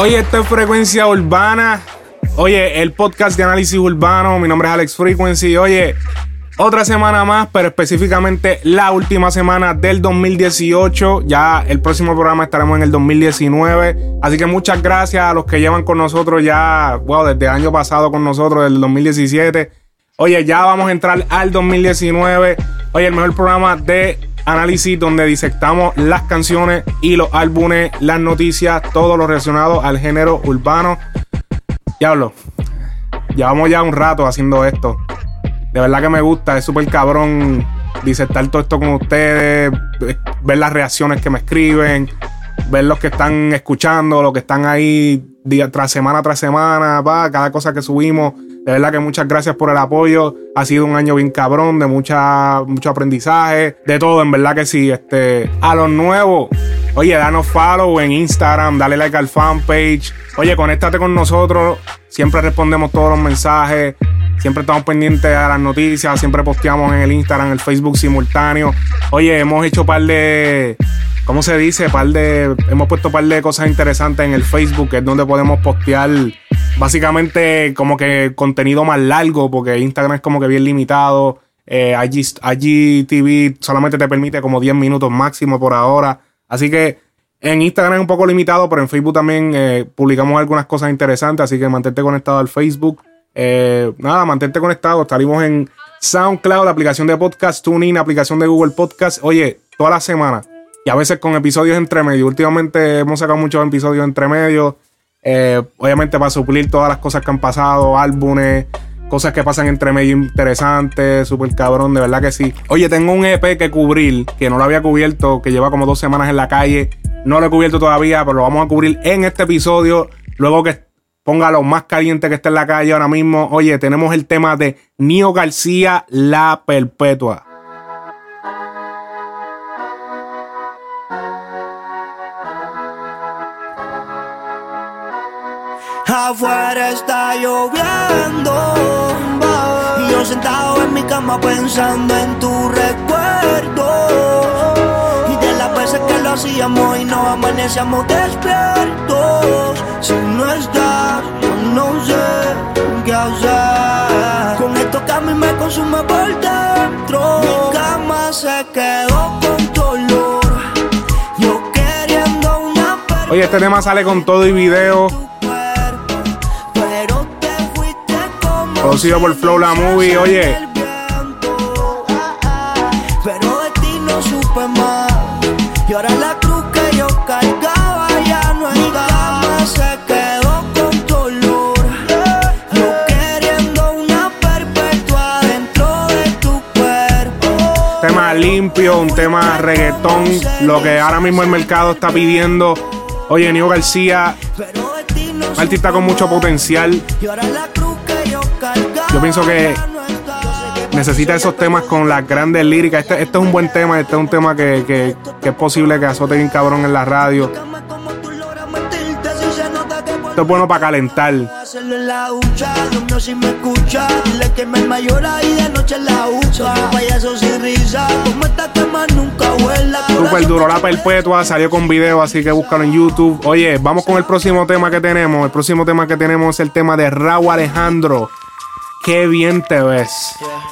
Oye, esto es Frecuencia Urbana. Oye, el podcast de análisis urbano. Mi nombre es Alex Frequency. Oye, otra semana más, pero específicamente la última semana del 2018. Ya el próximo programa estaremos en el 2019. Así que muchas gracias a los que llevan con nosotros ya, wow, desde el año pasado con nosotros, del 2017. Oye, ya vamos a entrar al 2019. Oye, el mejor programa de análisis donde disectamos las canciones y los álbumes, las noticias, todo lo relacionado al género urbano. Diablo, llevamos ya un rato haciendo esto. De verdad que me gusta, es súper cabrón disertar todo esto con ustedes, ver las reacciones que me escriben, ver los que están escuchando, los que están ahí día tras semana tras semana, va, cada cosa que subimos. De verdad que muchas gracias por el apoyo. Ha sido un año bien cabrón, de mucha, mucho aprendizaje, de todo, en verdad que sí. Este, a los nuevos, oye, danos follow en Instagram, dale like al fanpage. Oye, conéctate con nosotros. Siempre respondemos todos los mensajes. Siempre estamos pendientes a las noticias. Siempre posteamos en el Instagram, el Facebook simultáneo. Oye, hemos hecho par de. ¿Cómo se dice? Par de. Hemos puesto par de cosas interesantes en el Facebook, que es donde podemos postear básicamente como que contenido más largo, porque Instagram es como que bien limitado. Eh, IGTV solamente te permite como 10 minutos máximo por ahora. Así que en Instagram es un poco limitado, pero en Facebook también eh, publicamos algunas cosas interesantes. Así que mantente conectado al Facebook. Eh, nada, mantente conectado. Estaremos en SoundCloud, aplicación de podcast, TuneIn, aplicación de Google Podcast. Oye, toda la semana. Y a veces con episodios entre medio. Últimamente hemos sacado muchos episodios entre medio. Eh, obviamente para suplir todas las cosas que han pasado, álbumes, cosas que pasan entre medio interesantes, súper cabrón, de verdad que sí. Oye, tengo un EP que cubrir, que no lo había cubierto, que lleva como dos semanas en la calle. No lo he cubierto todavía, pero lo vamos a cubrir en este episodio. Luego que ponga lo más caliente que esté en la calle ahora mismo. Oye, tenemos el tema de Nio García, La Perpetua. Afuera está lloviendo. Y yo sentado en mi cama pensando en tu recuerdo. Y de las veces que lo hacíamos y nos amanecíamos despiertos. Si no estás, yo no sé qué hacer. Con esto que me consume por dentro. Mi cama se quedó con dolor. Yo queriendo una Oye, este tema sale con todo y video. Producido por Flow La Movie, oye. Pero de ti no supe más. Y ahora la cruz que yo cargaba ya no hay cama. Se quedó con dolor. Yo queriendo una perpetua dentro de tu cuerpo. tema limpio, un tema reggaetón, lo que ahora mismo el mercado está pidiendo. Oye, Nio García, un artista con mucho potencial. Y ahora la cruz Yo pienso que necesita esos temas con las grandes líricas. Este, este es un buen tema, este es un tema que, que- es posible que azote bien cabrón en la radio. Esto es bueno para calentar. Super duro, la perpetua, salió con video, así que búscalo en YouTube. Oye, vamos con el próximo tema que tenemos. El próximo tema que tenemos es el tema de Raúl Alejandro. Qué bien te ves.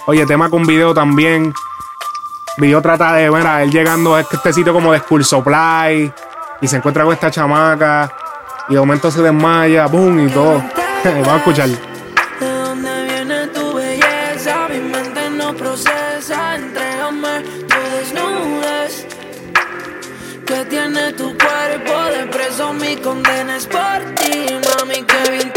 Oye, tema con video también. Video trata de, mira, él llegando a este sitio como de School Supply y se encuentra con esta chamaca y de momento se desmaya, boom y todo. Vamos a escuchar. ¿De dónde viene tu belleza? Mi mente no procesa. Entrégame tu desnudez. ¿Qué tiene tu cuerpo de preso? Mi condena es por ti, mami. Qué bien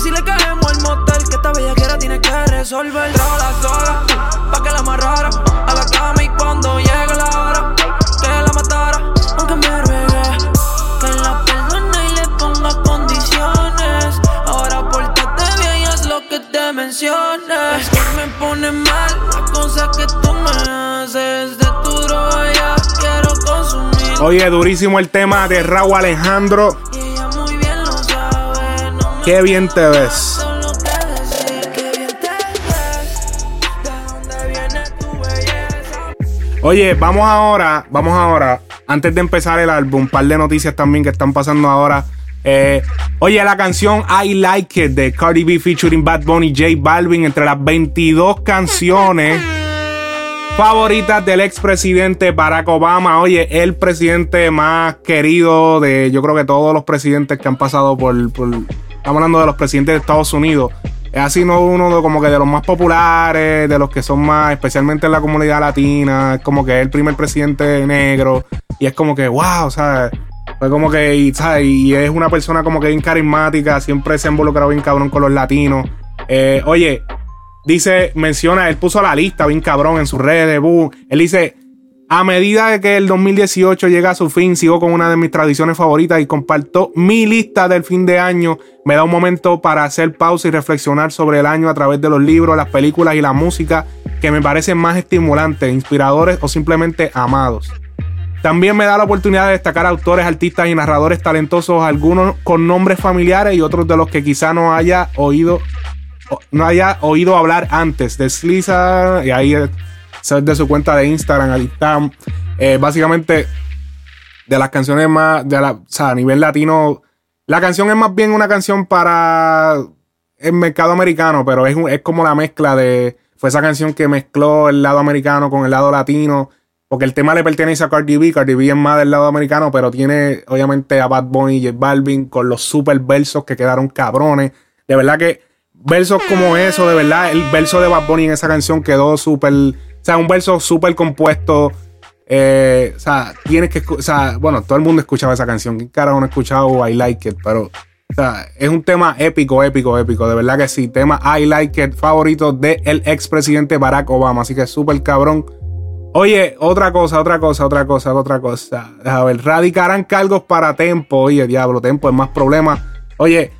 si le caemos al motel, que esta bella quiera tiene que resolver. Trajo la soga, pa' que la amarrara a la cama y cuando llegue la hora, que la matara. Aunque me ruegue, que la perdone y le ponga condiciones. Ahora pórtate bien y haz lo que te menciones. Es que me pone mal las cosas que tú me haces. De tu droga quiero consumir. Oye, durísimo el tema de Raúl Alejandro. Qué bien te ves. Oye, vamos ahora, vamos ahora, antes de empezar el álbum, un par de noticias también que están pasando ahora. Eh, oye, la canción I Like It de Cardi B featuring Bad Bunny y J Balvin entre las 22 canciones favoritas del expresidente Barack Obama. Oye, el presidente más querido de, yo creo que todos los presidentes que han pasado por estamos hablando de los presidentes de Estados Unidos. Es así no uno de, como que de los más populares, de los que son más, especialmente en la comunidad latina, es como que es el primer presidente negro. Y es como que, wow, ¿sabes? Fue como que, y, ¿sabes? y es una persona como que bien carismática, siempre se ha involucrado bien cabrón con los latinos. Eh, oye, dice, menciona, él puso la lista bien cabrón en sus redes, boom. Él dice, a medida que el 2018 llega a su fin, sigo con una de mis tradiciones favoritas y comparto mi lista del fin de año. Me da un momento para hacer pausa y reflexionar sobre el año a través de los libros, las películas y la música que me parecen más estimulantes, inspiradores o simplemente amados. También me da la oportunidad de destacar autores, artistas y narradores talentosos, algunos con nombres familiares y otros de los que quizá no haya oído no haya oído hablar antes. Desliza y ahí es de su cuenta de Instagram, está. Eh, básicamente de las canciones más, o sea, a nivel latino, la canción es más bien una canción para el mercado americano, pero es, es como la mezcla de, fue esa canción que mezcló el lado americano con el lado latino, porque el tema le pertenece a Cardi B, Cardi B es más del lado americano, pero tiene obviamente a Bad Bunny y J Balvin con los super versos que quedaron cabrones. De verdad que versos como eso, de verdad, el verso de Bad Bunny en esa canción quedó súper, o sea, un verso súper compuesto. eh, o sea, tienes que, o sea, bueno, todo el mundo escuchaba esa canción. ¿Quién carajo no ha escuchado I Like It? Pero, o sea, es un tema épico, épico, épico. De verdad que sí. Tema I Like It favorito del expresidente Barack Obama. Así que súper cabrón. Oye, otra cosa, otra cosa, otra cosa, otra cosa. A ver, radicarán cargos para Tempo. Oye, diablo, Tempo es más problema. Oye,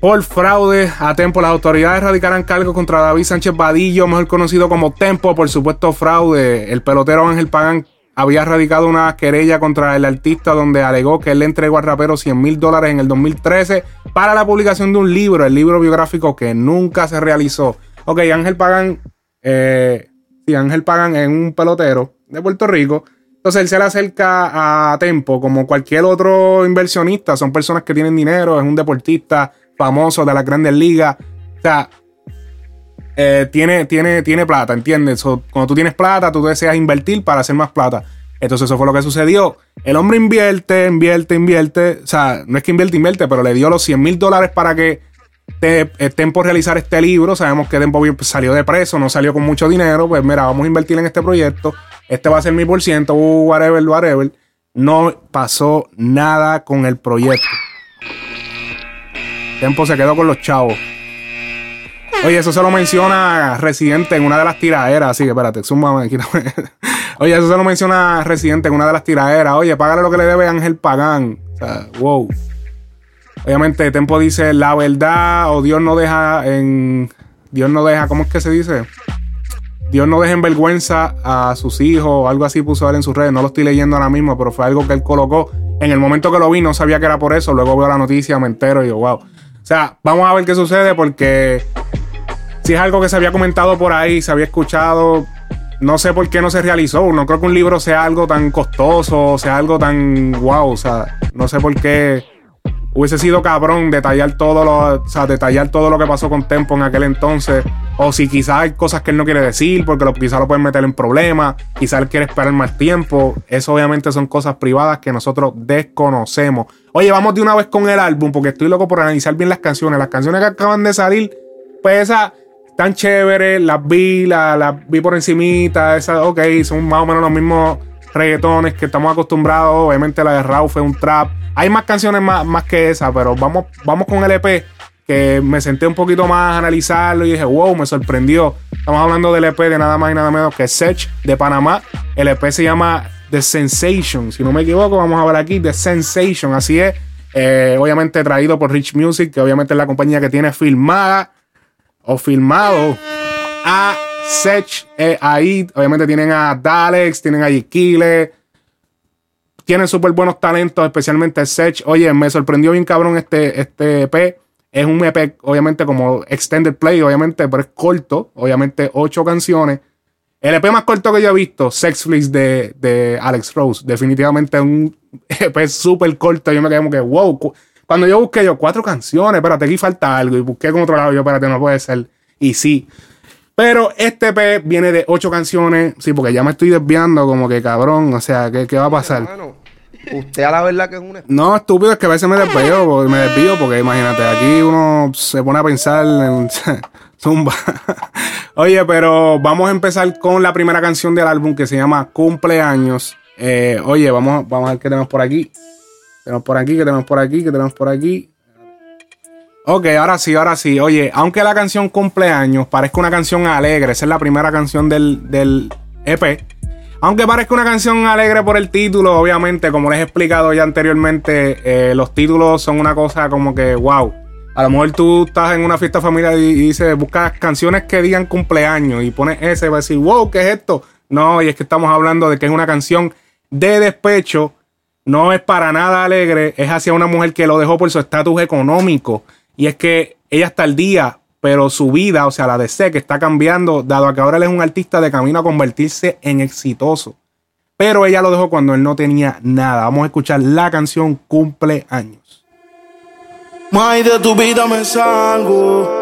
por fraude a Tempo, las autoridades radicarán cargos contra David Sánchez Vadillo, mejor conocido como Tempo, por supuesto fraude. El pelotero Ángel Pagán había radicado una querella contra el artista donde alegó que él le entregó al rapero 100 mil dólares en el 2013 para la publicación de un libro, el libro biográfico que nunca se realizó. Ok, Ángel Pagán, eh, sí, Ángel Pagán es un pelotero de Puerto Rico. Entonces él se le acerca a Tempo como cualquier otro inversionista. Son personas que tienen dinero, es un deportista famoso de las grandes ligas. O sea, eh, tiene, tiene, tiene plata, ¿entiendes? Cuando tú tienes plata, tú deseas invertir para hacer más plata. Entonces eso fue lo que sucedió. El hombre invierte, invierte, invierte. O sea, no es que invierte, invierte, pero le dio los 100 mil dólares para que te, eh, Tempo realizar este libro. Sabemos que Tempo salió de preso, no salió con mucho dinero. Pues mira, vamos a invertir en este proyecto. Este va a ser mi por ciento, uh, whatever, whatever. No pasó nada con el proyecto. Tempo se quedó con los chavos. Oye, eso se lo menciona Residente en una de las tiraderas. Así que espérate, zúmbame, quítame. Oye, eso se lo menciona Residente en una de las tiraderas. Oye, págale lo que le debe Ángel Pagán. O sea, wow. Obviamente, Tempo dice la verdad o Dios no deja en. Dios no deja, ¿cómo es que se dice? Dios no deja en vergüenza a sus hijos o algo así puso él en sus redes. No lo estoy leyendo ahora mismo, pero fue algo que él colocó. En el momento que lo vi, no sabía que era por eso. Luego veo la noticia, me entero y digo, wow. O sea, vamos a ver qué sucede porque si es algo que se había comentado por ahí, se había escuchado, no sé por qué no se realizó. No creo que un libro sea algo tan costoso, sea algo tan wow. O sea, no sé por qué hubiese sido cabrón detallar todo lo, o sea, detallar todo lo que pasó con Tempo en aquel entonces. O si quizás hay cosas que él no quiere decir, porque lo, quizás lo pueden meter en problemas, quizás él quiere esperar más tiempo. Eso obviamente son cosas privadas que nosotros desconocemos. Oye, vamos de una vez con el álbum, porque estoy loco por analizar bien las canciones. Las canciones que acaban de salir, pues esas están chéveres, las vi, la- las vi por encimita, esas, ok, son más o menos los mismos reggaetones que estamos acostumbrados. Obviamente la de Raúl fue un trap. Hay más canciones más, más que esa, pero vamos, vamos con el EP, que me senté un poquito más a analizarlo y dije, wow, me sorprendió. Estamos hablando del EP de nada más y nada menos que Sech de Panamá. El EP se llama The Sensation. Si no me equivoco, vamos a ver aquí The Sensation. Así es. Eh, obviamente traído por Rich Music, que obviamente es la compañía que tiene filmada o filmado a Sech eh, ahí. Obviamente tienen a Dalex, tienen a Yikile. Tienen súper buenos talentos, especialmente Sech. Oye, me sorprendió bien cabrón este, este EP. Es un EP, obviamente, como extended play, obviamente, pero es corto. Obviamente, ocho canciones. El EP más corto que yo he visto, Sex Flicks de, de Alex Rose. Definitivamente un EP súper corto. Yo me quedé como que, wow. Cuando yo busqué yo cuatro canciones, espérate, aquí falta algo. Y busqué con otro lado, yo, espérate, no puede ser. Y sí. Pero este EP viene de ocho canciones. Sí, porque ya me estoy desviando, como que cabrón. O sea, ¿qué, qué va a pasar? Usted a la verdad que es un No, estúpido, es que a veces me desvío, me desvío porque imagínate, aquí uno se pone a pensar en zumba. Oye, pero vamos a empezar con la primera canción del álbum que se llama Cumpleaños. Eh, oye, vamos, vamos a ver qué tenemos por aquí. Tenemos por aquí, que tenemos por aquí, que tenemos por aquí. Ok, ahora sí, ahora sí. Oye, aunque la canción Cumpleaños parezca una canción alegre, esa es la primera canción del, del EP aunque parezca una canción alegre por el título, obviamente, como les he explicado ya anteriormente, eh, los títulos son una cosa como que, wow. A lo mejor tú estás en una fiesta familiar y, dices, buscas canciones que digan cumpleaños y pones ese y vas a decir, wow, ¿qué es esto? No, y es que estamos hablando de que es una canción de despecho, no es para nada alegre, es hacia una mujer que lo dejó por su estatus económico. Y es que ella está al día pero su vida, o sea, la de que está cambiando, dado a que ahora él es un artista de camino a convertirse en exitoso. Pero ella lo dejó cuando él no tenía nada. Vamos a escuchar la canción Cumpleaños. May de tu vida me salgo.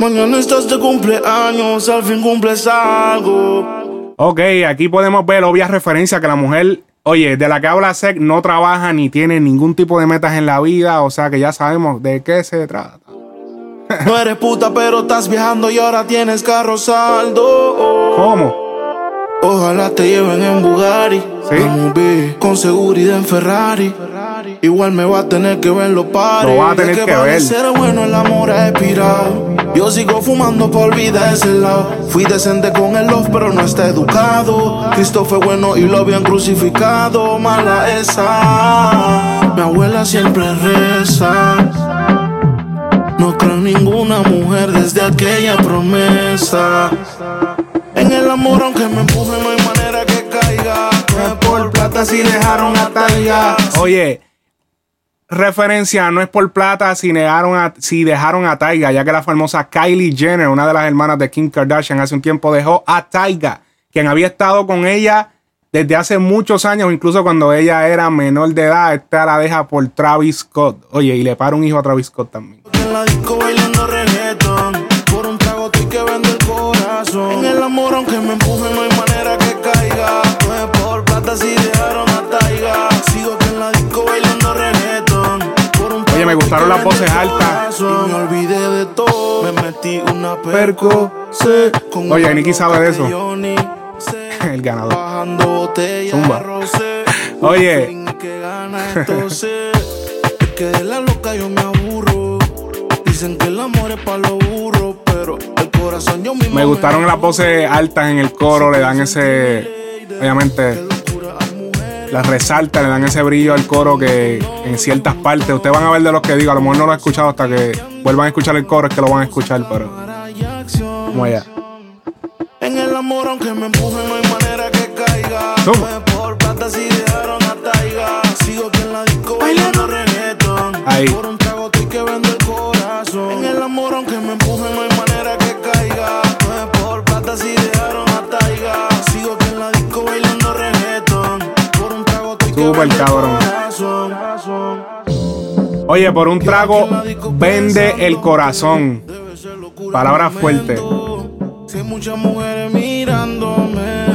Mañana estás de cumpleaños, al fin cumples algo. Ok, aquí podemos ver obvia referencia que la mujer, oye, de la que habla Sek no trabaja ni tiene ningún tipo de metas en la vida, o sea que ya sabemos de qué se trata. No eres puta, pero estás viajando y ahora tienes carro saldo. ¿Cómo? Ojalá te lleven en Bugatti. ¿Sí? con seguridad en Ferrari. Igual me va a tener que ver los pares. Lo va a tener que, que ver. ser bueno el amor ha expirado. Yo sigo fumando por vida ese lado. Fui decente con el love, pero no está educado. Cristo fue bueno y lo habían crucificado. Mala esa. Mi abuela siempre reza. No creo en ninguna mujer desde aquella promesa. En el amor, aunque me empuje, no hay manera que caiga. No es por plata si dejaron a Taiga. Oye, referencia, no es por plata si, dejaron a, si dejaron a Taiga, ya que la famosa Kylie Jenner, una de las hermanas de Kim Kardashian, hace un tiempo dejó a Taiga, quien había estado con ella desde hace muchos años, incluso cuando ella era menor de edad. Esta la deja por Travis Scott. Oye, y le para un hijo a Travis Scott también. En el amor, aunque me empuje, no hay manera que caiga. Por plata si dejaron Oye, me gustaron las voces altas. Me olvidé de todo. Me metí una perco. Oye, Nicky sabe de eso. el ganador. Zumba. Oye. que de la loca yo me aburro. Dicen que el amor es para los burros, pero el corazón yo mismo. Me gustaron las voces altas en el coro, le dan ese. Obviamente. Las resalta, le dan ese brillo al coro que en ciertas partes. Ustedes van a ver de los que digo, a lo mejor no lo he escuchado hasta que vuelvan a escuchar el coro, es que lo van a escuchar, pero. Como allá. En el amor, aunque me empuje, no hay manera que caiga. ¿Cómo? por plata si dejaron a Taiga. Sigo aquí en la disco bailando reggaeton. Ahí. Cabrón. Oye, por un trago vende el corazón. Palabra fuerte. Si hay muchas mujeres mirándome,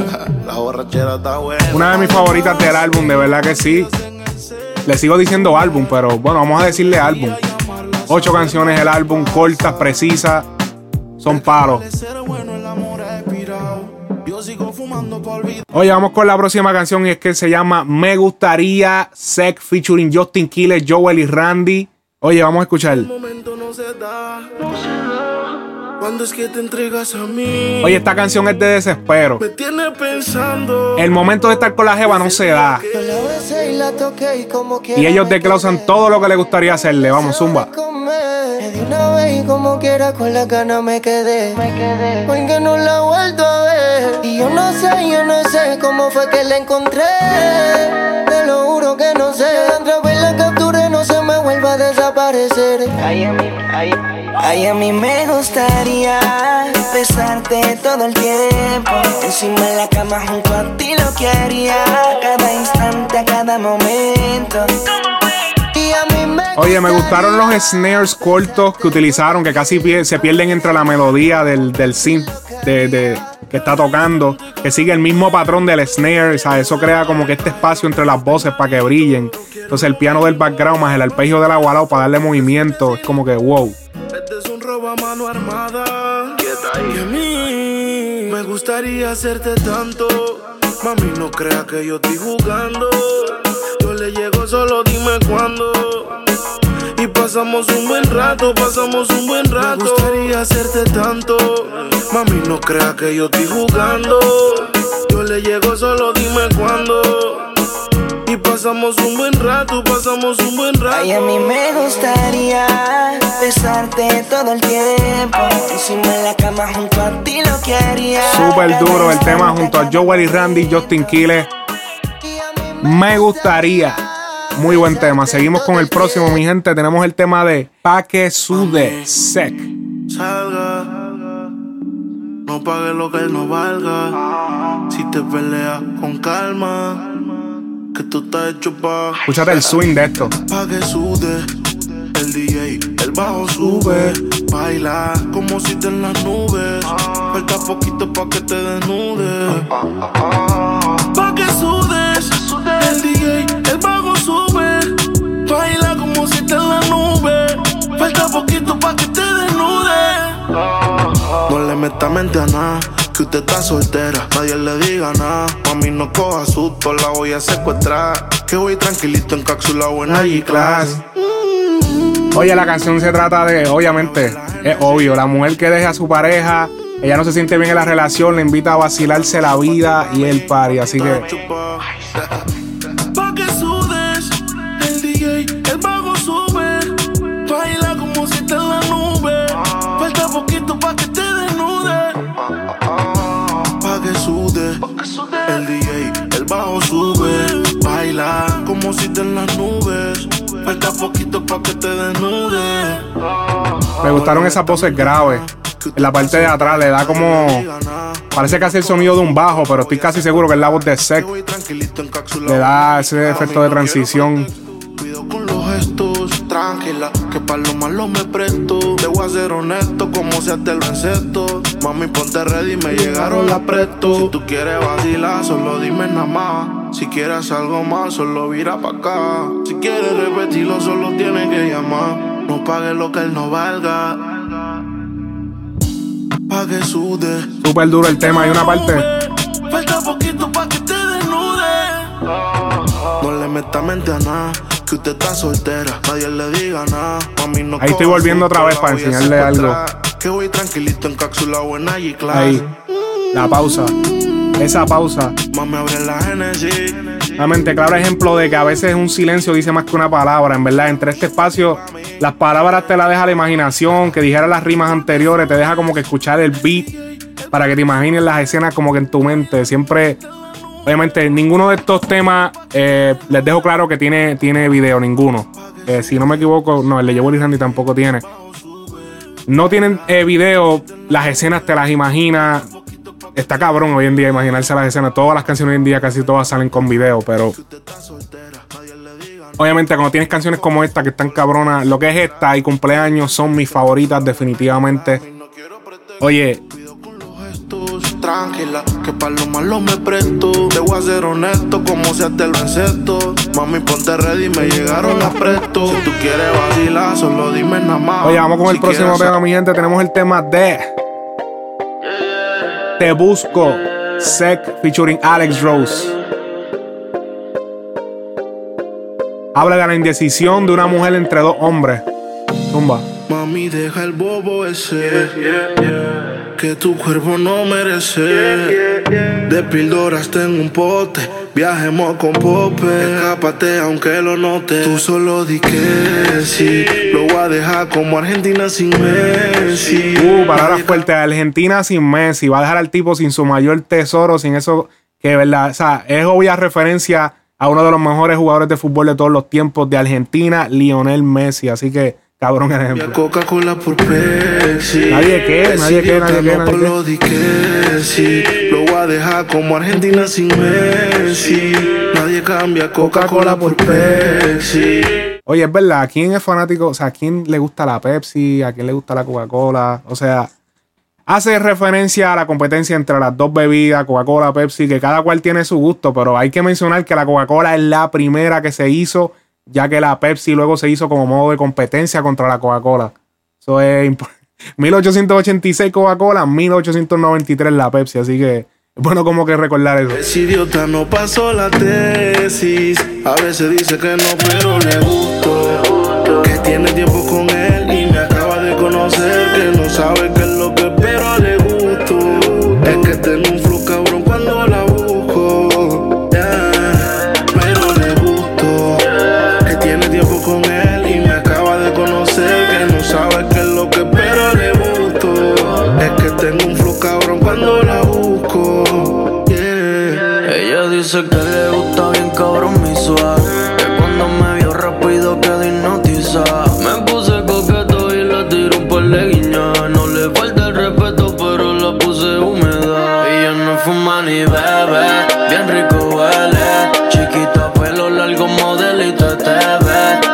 la borrachera está buena. Una de mis favoritas del álbum, de verdad que sí. Le sigo diciendo álbum, pero bueno, vamos a decirle álbum. Ocho canciones el álbum, cortas, precisas. Son palos. Oye, vamos con la próxima canción y es que se llama Me Gustaría Sec featuring Justin Killer, Joel y Randy. Oye, vamos a escuchar. El momento no se da. Cuando es que te entregas a mí. Oye, esta canción es de desespero. Me tiene pensando. El momento de estar con la jeva no se da. Y ellos desglosan todo lo que le gustaría hacerle. Vamos, zumba. Le di una vez y como quiera con la gana me quedé. Me quedé. Porque no la he vuelto a ver. Y yo no sé, yo no sé cómo fue que la encontré. Te lo juro que no sé. Otra la capturé, no se me vuelva a desaparecer. Ay, a mí, ay, ay, a mí me gustaría besarte todo el tiempo. Encima de la cama junto a ti lo que haría. A cada instante, a cada momento. Oye, me gustaron los snares cortos que utilizaron, que casi se pierden entre la melodía del, del synth de, de- que está tocando, que sigue el mismo patrón del snare, ¿sabes? Eso crea como que este espacio entre las voces para que brillen. Entonces el piano del background más el arpegio del agualao para darle movimiento, es como que wow. Este es un robo a mano armada. Y a mí me gustaría hacerte tanto. Mami, no crea que yo estoy jugando. Yo le llego, solo dime cuándo. Y pasamos un buen rato, pasamos un buen rato. Me gustaría hacerte tanto. Mami, no crea que yo estoy jugando. Yo le llego, solo dime cuándo. Y pasamos un buen rato, pasamos un buen rato. Ay, a mí me gustaría besarte todo el tiempo. Encima de la cama junto a ti lo que haría. Súper duro el tema junto a Joel y Randy, Justin Quiles. Me gustaría. Muy buen tema. Seguimos con el próximo, mi gente. Tenemos el tema de Pa' que sude sec. salga. No pague lo que él no valga. Si te peleas con calma, que tú estás hecho pa' Escúchate el swing de esto. pa' que sude. El DJ, el bajo sube. Baila como si te en las nubes. Falta poquito pa' que te desnudes. Pa' que sudes. Poquito pa' que te desnudes. No le meta mente a nada, que usted está soltera, nadie le diga nada. Mami, no coja susto, la voy a secuestrar. Que voy tranquilito en cápsula o en G-Class. Oye, la canción se trata de, obviamente, es obvio, la mujer que deja a su pareja, ella no se siente bien en la relación, le invita a vacilarse la vida y el party, así que Baila como si te en las nubes. Falta poquito pa' que te desnude. me gustaron esas voces graves. En la parte de atrás le da como, parece casi el sonido de un bajo, pero estoy casi seguro que es la voz de Sec. Le da ese efecto de transición. Tranquila, que para lo malo me presto. Te voy a ser honesto, como si te lo encesto. Mami, ponte ready, me llegaron las presto. Si tú quieres vacilar, solo dime nada más. Si quieres algo más, solo vira pa' acá. Si quieres repetirlo, solo tienes que llamar. No pagues lo que él no valga. Pague sude. Súper duro el tema, hay una parte. Falta poquito pa' que te desnude. No le meta mente a nada. Que usted está soltera, nadie le diga nada. Mami, no Ahí estoy volviendo otra vez la para enseñarle secuestrar. Que voy tranquilito en cápsula o en G-Class. Ahí, la pausa. Esa pausa. Mami, abre la. Realmente, claro ejemplo de que a veces un silencio dice más que una palabra. En verdad, entre este espacio, las palabras te las deja la imaginación, que dijera las rimas anteriores, te deja como que escuchar el beat para que te imagines las escenas como que en tu mente. Siempre, obviamente, ninguno de estos temas, eh, les dejo claro que tiene, tiene video, ninguno. Eh, si no me equivoco, no, el de Joel y Randy tampoco tiene. No tienen eh, video, las escenas te las imaginas. Está cabrón hoy en día imaginarse las escenas. Todas las canciones hoy en día casi todas salen con video, pero obviamente cuando tienes canciones como esta que están cabronas, lo que es esta y cumpleaños son mis favoritas definitivamente. Oye, Tranquila, que para lo malo me presto. Te voy a ser honesto, como si te lo encesto. Mami, ponte ready, me llegaron las presto. Si tú quieres vacilar, solo dime nada más. oye, vamos con el Si próximo quieres tema, mi gente. Tenemos el tema de Te Busco, Sec featuring Alex Rose. Habla de la indecisión de una mujer entre dos hombres. Tumba. Mami, deja el bobo ese. Que tu cuerpo no merece. De píldoras tengo un pote. Viajemos con pope. Escápate aunque lo note. Tú solo di que sí. Lo voy a dejar como Argentina sin Messi. Uh, palabras fuertes. Argentina sin Messi. Va a dejar al tipo sin su mayor tesoro, sin eso que, ¿verdad? O sea, es obvia referencia a uno de los mejores jugadores de fútbol de todos los tiempos de Argentina, Lionel Messi. Así que, cabrón ejemplo. Coca-Cola por Pepsi. Nadie qué, nadie qué, nadie lo que sí. Lo voy a dejar como Argentina sin Messi. Nadie cambia Coca-Cola por Pepsi. Oye, es verdad, ¿a quién es fanático? O sea, ¿a quién le gusta la Pepsi? ¿A quién le gusta la Coca-Cola? O sea, hace referencia a la competencia entre las dos bebidas, Coca-Cola, Pepsi, que cada cual tiene su gusto, pero hay que mencionar que la Coca-Cola es la primera que se hizo, ya que la Pepsi luego se hizo como modo de competencia contra la Coca-Cola. Eso es imp- 1886 Coca-Cola, 1893 la Pepsi, así que es bueno como que recordar eso. Ese idiota no pasó la tesis. A veces dice que no, pero le gustó. Que tiene tiempo con él dice que le gusta bien cabrón mi Que cuando me vio rápido quedé hipnotizada Me puse coqueto y la tiro un par de guiñas No le falta el respeto pero la puse húmeda. Ella no fuma ni bebe, bien rico huele. Chiquita, pelo largo, modelito TV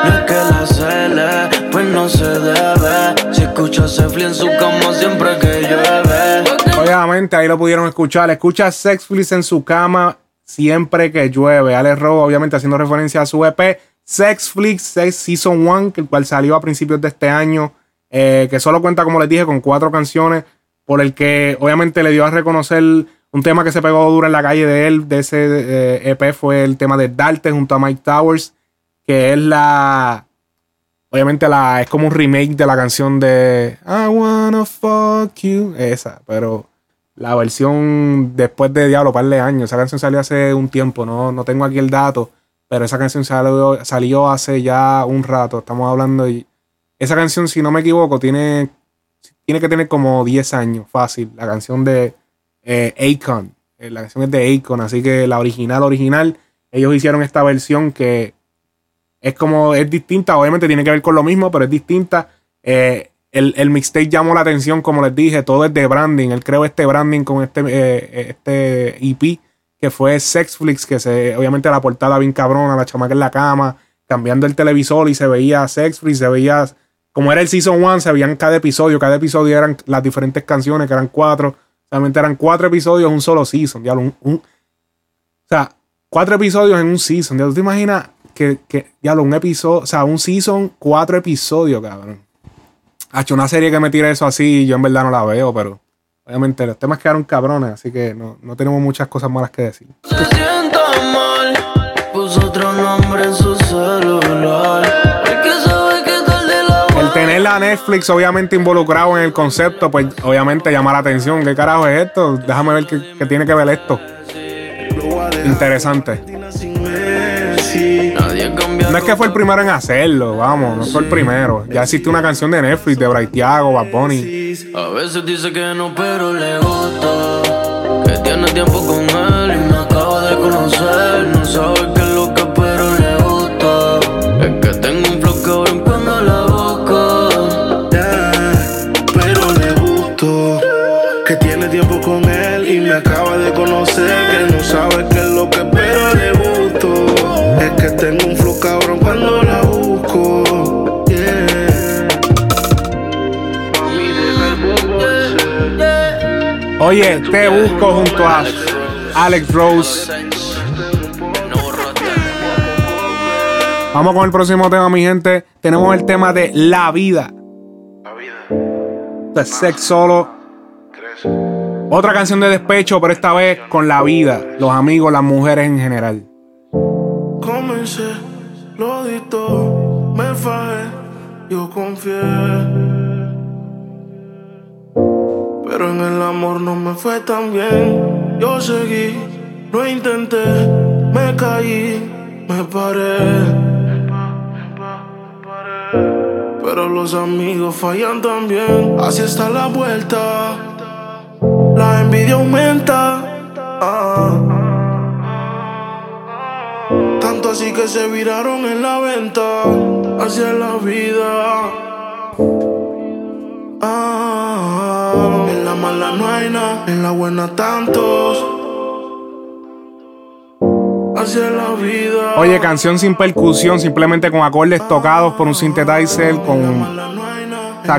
No es que la cele, pues no se debe. Si escucha se en su cama siempre que llueve. Obviamente, ahí lo pudieron escuchar. Escucha Sexflix en su cama siempre que llueve. Alex Robo, obviamente, haciendo referencia a su EP Sexflix Sex Season 1, que el cual salió a principios de este año. eh, que solo cuenta, como les dije, con cuatro canciones. Por el que, obviamente, le dio a reconocer un tema que se pegó duro en la calle de él. De ese eh, EP fue el tema de Darte junto a Mike Towers. Que es la. Obviamente la, es como un remake de la canción de I wanna fuck you. Esa, pero la versión después de Diablo, par de años. Esa canción salió hace un tiempo, no, no tengo aquí el dato. Pero esa canción salió, salió hace ya un rato. Estamos hablando y esa canción, si no me equivoco, tiene, tiene que tener como 10 años, fácil. La canción de eh, Akon. Eh, la canción es de Akon, así que la original, original. Ellos hicieron esta versión que es como, es distinta, obviamente tiene que ver con lo mismo, pero es distinta. Eh, el, el mixtape llamó la atención, como les dije, todo es de branding. Él creó este branding con este, eh, este EP que fue Sexflix, que se, obviamente la portada bien cabrona, la chamaca en la cama, cambiando el televisor y se veía Sexflix, se veía, como era el Season 1, se veían cada episodio, cada episodio eran las diferentes canciones, que eran cuatro, solamente eran cuatro episodios, un solo season, ya un, un- o sea, cuatro episodios en un season, ya tú te imaginas que, que ya un episodio, o sea, un season, cuatro episodios, cabrón. Ha hecho una serie que me tire eso así, yo en verdad no la veo, pero obviamente los temas quedaron cabrones, así que no, no tenemos muchas cosas malas que decir. se sienta mal Puso otro nombre en su celular Porque sabe que tarde la El tener la Netflix obviamente involucrado en el concepto, pues obviamente llama la atención. ¿Qué carajo es esto? Déjame ver qué, qué tiene que ver esto. Interesante. No es que fue el primero en hacerlo, vamos, no fue el primero. Ya existe una canción de Netflix de Braithiago, Bad Bunny. A veces dice que no, pero le gusta. Que tiene tiempo con él y me acaba de conocer. No sabe Oye, te busco junto a Alex Rose. Vamos con el próximo tema, mi gente. Tenemos el tema de la vida. De Sex Solo. Otra canción de despecho, pero esta vez con la vida, los amigos, las mujeres en general. Comencé, lo di todo, me fajé, yo confié. Pero en el amor no me fue tan bien. Yo seguí, lo intenté, me caí, me paré. Pero los amigos fallan también. Así está la vuelta. La envidia aumenta. Tanto así que se viraron en la venta. Hacia la vida. Ah. En la mala no hay nada. En la buena tantos. Hacia la vida. Oye, canción sin percusión, simplemente con acordes tocados por un synthesizer, con,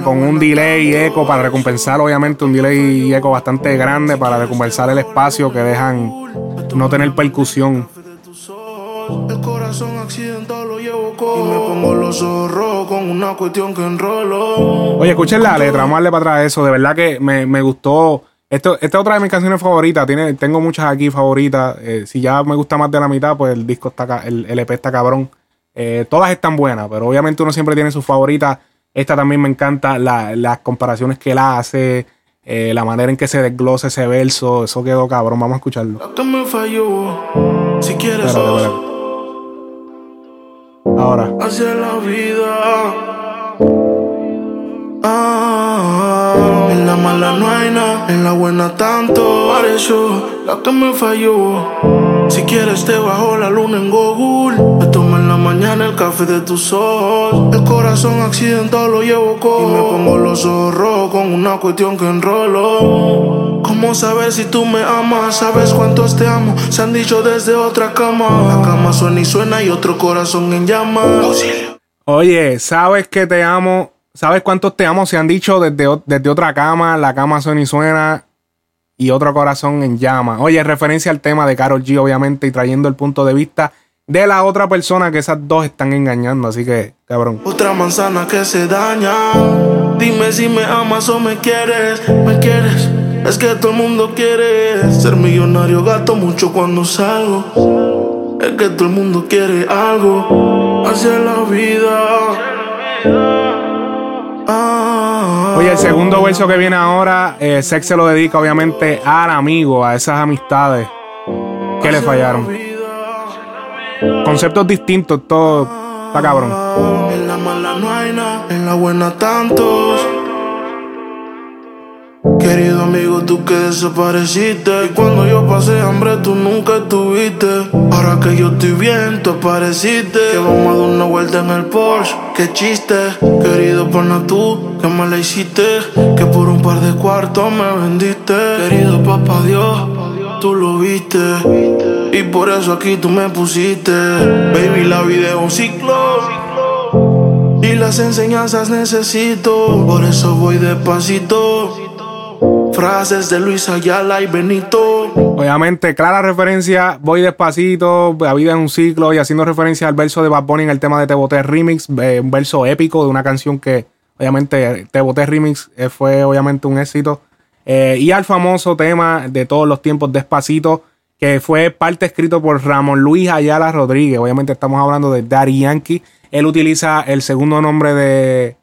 con un delay y eco para recompensar, obviamente, un delay y eco bastante grande para recompensar el espacio que dejan no tener percusión. El corazón accidentado llevo con. Y me pongo los ojos rojos con una cuestión que enrolo. Oye, escuchen la letra, vamos a darle para atrás eso. De verdad que me, me gustó. Esto, esta es otra de mis canciones favoritas. Tiene, tengo muchas aquí favoritas. Eh, si ya me gusta más de la mitad, pues el disco está, el, el EP está cabrón. Eh, todas están buenas, pero obviamente uno siempre tiene sus favoritas. Esta también me encanta, la- las comparaciones que él hace, eh, la manera en que se desglosa ese verso. Eso quedó cabrón. Vamos a escucharlo. Esto me falló. Si quieres, espérate. Ahora. hacia la vida. Ah, en la mala no hay nada, en la buena tanto. Pareció la que me falló. Si quieres te bajo la luna en Google. Me tomo en la mañana el café de tus ojos. El corazón accidentado lo llevo con. Y me pongo los ojos con una cuestión que enrolo. ¿Cómo saber si tú me amas? ¿Sabes cuántos te amo? Se han dicho desde otra cama. La cama suena y suena y otro corazón en llamas. Oye, ¿sabes que te amo? ¿Sabes cuántos te amo? Se han dicho desde, desde otra cama, la cama suena y suena y otro corazón en llama. Oye, referencia al tema de Carol G, obviamente, y trayendo el punto de vista de la otra persona que esas dos están engañando. Así que, cabrón. Otra manzana que se daña. Dime si me amas o me quieres. Me quieres. Es que todo el mundo quiere ser millonario. Gasto mucho cuando salgo. Es que todo el mundo quiere algo hacia la vida. Ah. Oye, el segundo verso que viene ahora, eh, Sex se lo dedica obviamente al amigo, a esas amistades que le fallaron. Conceptos distintos, todo está cabrón. En la mala no hay nada, en la buena tantos. Amigo, tú que desapareciste. Y cuando yo pasé hambre, tú nunca estuviste. Ahora que yo estoy bien, tú apareciste. Que vamos a dar una vuelta en el Porsche. Qué chiste, querido pana, tú que me la hiciste. Que por un par de cuartos me vendiste. Querido papá Dios, tú lo viste. Y por eso aquí tú me pusiste. Baby, la vida es un ciclo. Y las enseñanzas necesito. Por eso voy despacito. Frases de Luis Ayala y Benito. Obviamente, clara referencia, voy despacito, la vida es un ciclo, y haciendo referencia al verso de Bad Bunny en el tema de Te Boté Remix, eh, un verso épico de una canción que, obviamente, Te Boté Remix eh, fue obviamente un éxito. Eh, y al famoso tema de todos los tiempos, Despacito, que fue parte escrito por Ramón Luis Ayala Rodríguez. Obviamente estamos hablando de Daddy Yankee. Él utiliza el segundo nombre de,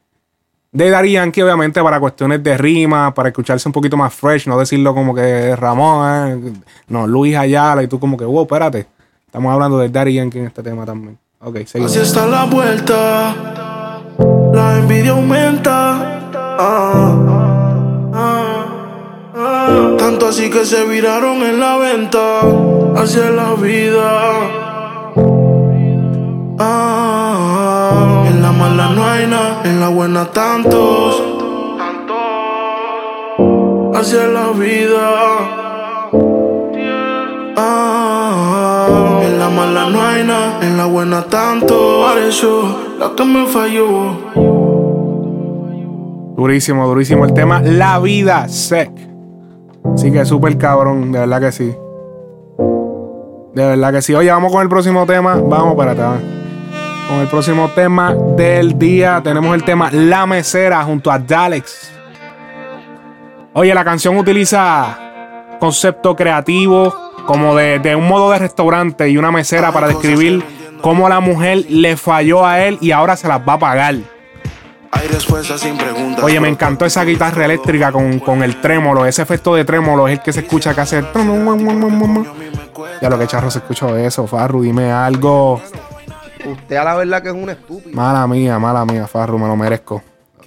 de Daddy Yankee, obviamente, para cuestiones de rima, para escucharse un poquito más fresh, no decirlo como que Ramón, eh, no, Luis Ayala, y tú como que, wow, espérate. Estamos hablando de Daddy Yankee en este tema también. Ok, seguimos. Así está la vuelta. La envidia aumenta. Ah, ah, ah. Tanto así que se viraron en la venta. Hacia la vida. Ah, mala no hay nada, en la buena tantos. Hacia la vida. Ah, en la mala no hay nada, en la buena tanto. Pareció la que me falló. Durísimo, durísimo el tema. La vida sec. Así que súper cabrón, de verdad que sí. De verdad que sí. Oye, vamos con el próximo tema. Vamos para atrás. Con el próximo tema del día tenemos el tema La Mesera junto a Dalex. Oye, la canción utiliza concepto creativo como de, de un modo de restaurante y una mesera para describir cómo la mujer le falló a él y ahora se las va a pagar. Hay respuestas sin preguntas. Oye, me encantó esa guitarra eléctrica con, con el trémolo. Ese efecto de trémolo es el que se escucha que hace. Ya lo que charro se escuchó eso, Farru. Dime algo. Usted a la verdad que es un estúpido. Mala mía, mala mía, Farru, me lo merezco.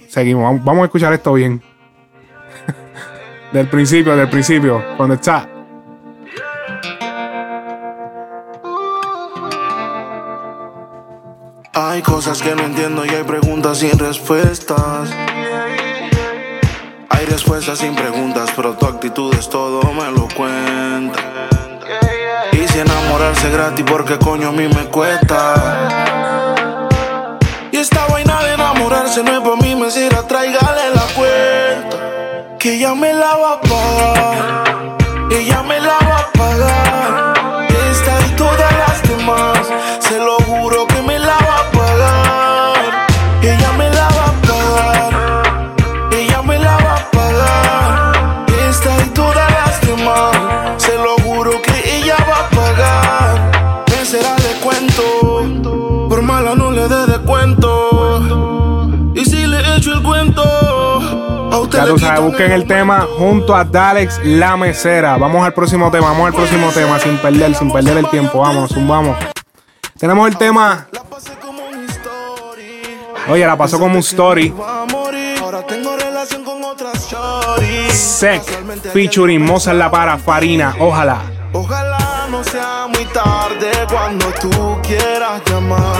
Seguimos, vamos, vamos a escuchar esto bien. del principio, del principio. ¿Dónde está? Hay cosas que no entiendo y hay preguntas sin respuestas. Hay respuestas sin preguntas, pero tu actitud es todo, me lo cuenta. Si enamorarse gratis, porque coño a mí me cuesta. Y esta vaina de enamorarse no es para mí, me sirve, tráigale la cuenta. Que ella me la va a pagar. Ella me tú sabes, busquen el tema junto a Dalex La Mesera. Vamos al próximo tema, vamos al próximo tema, sin perder, sin perder el tiempo. Vamos, vamos. Tenemos el tema. La pasé como un story. Oye, la pasó como un story. Va a morir. Ahora tengo relación con otras shorties. Sec, featuring Mozart La Para, Farina. Ojalá. Ojalá no sea muy tarde cuando tú quieras llamar.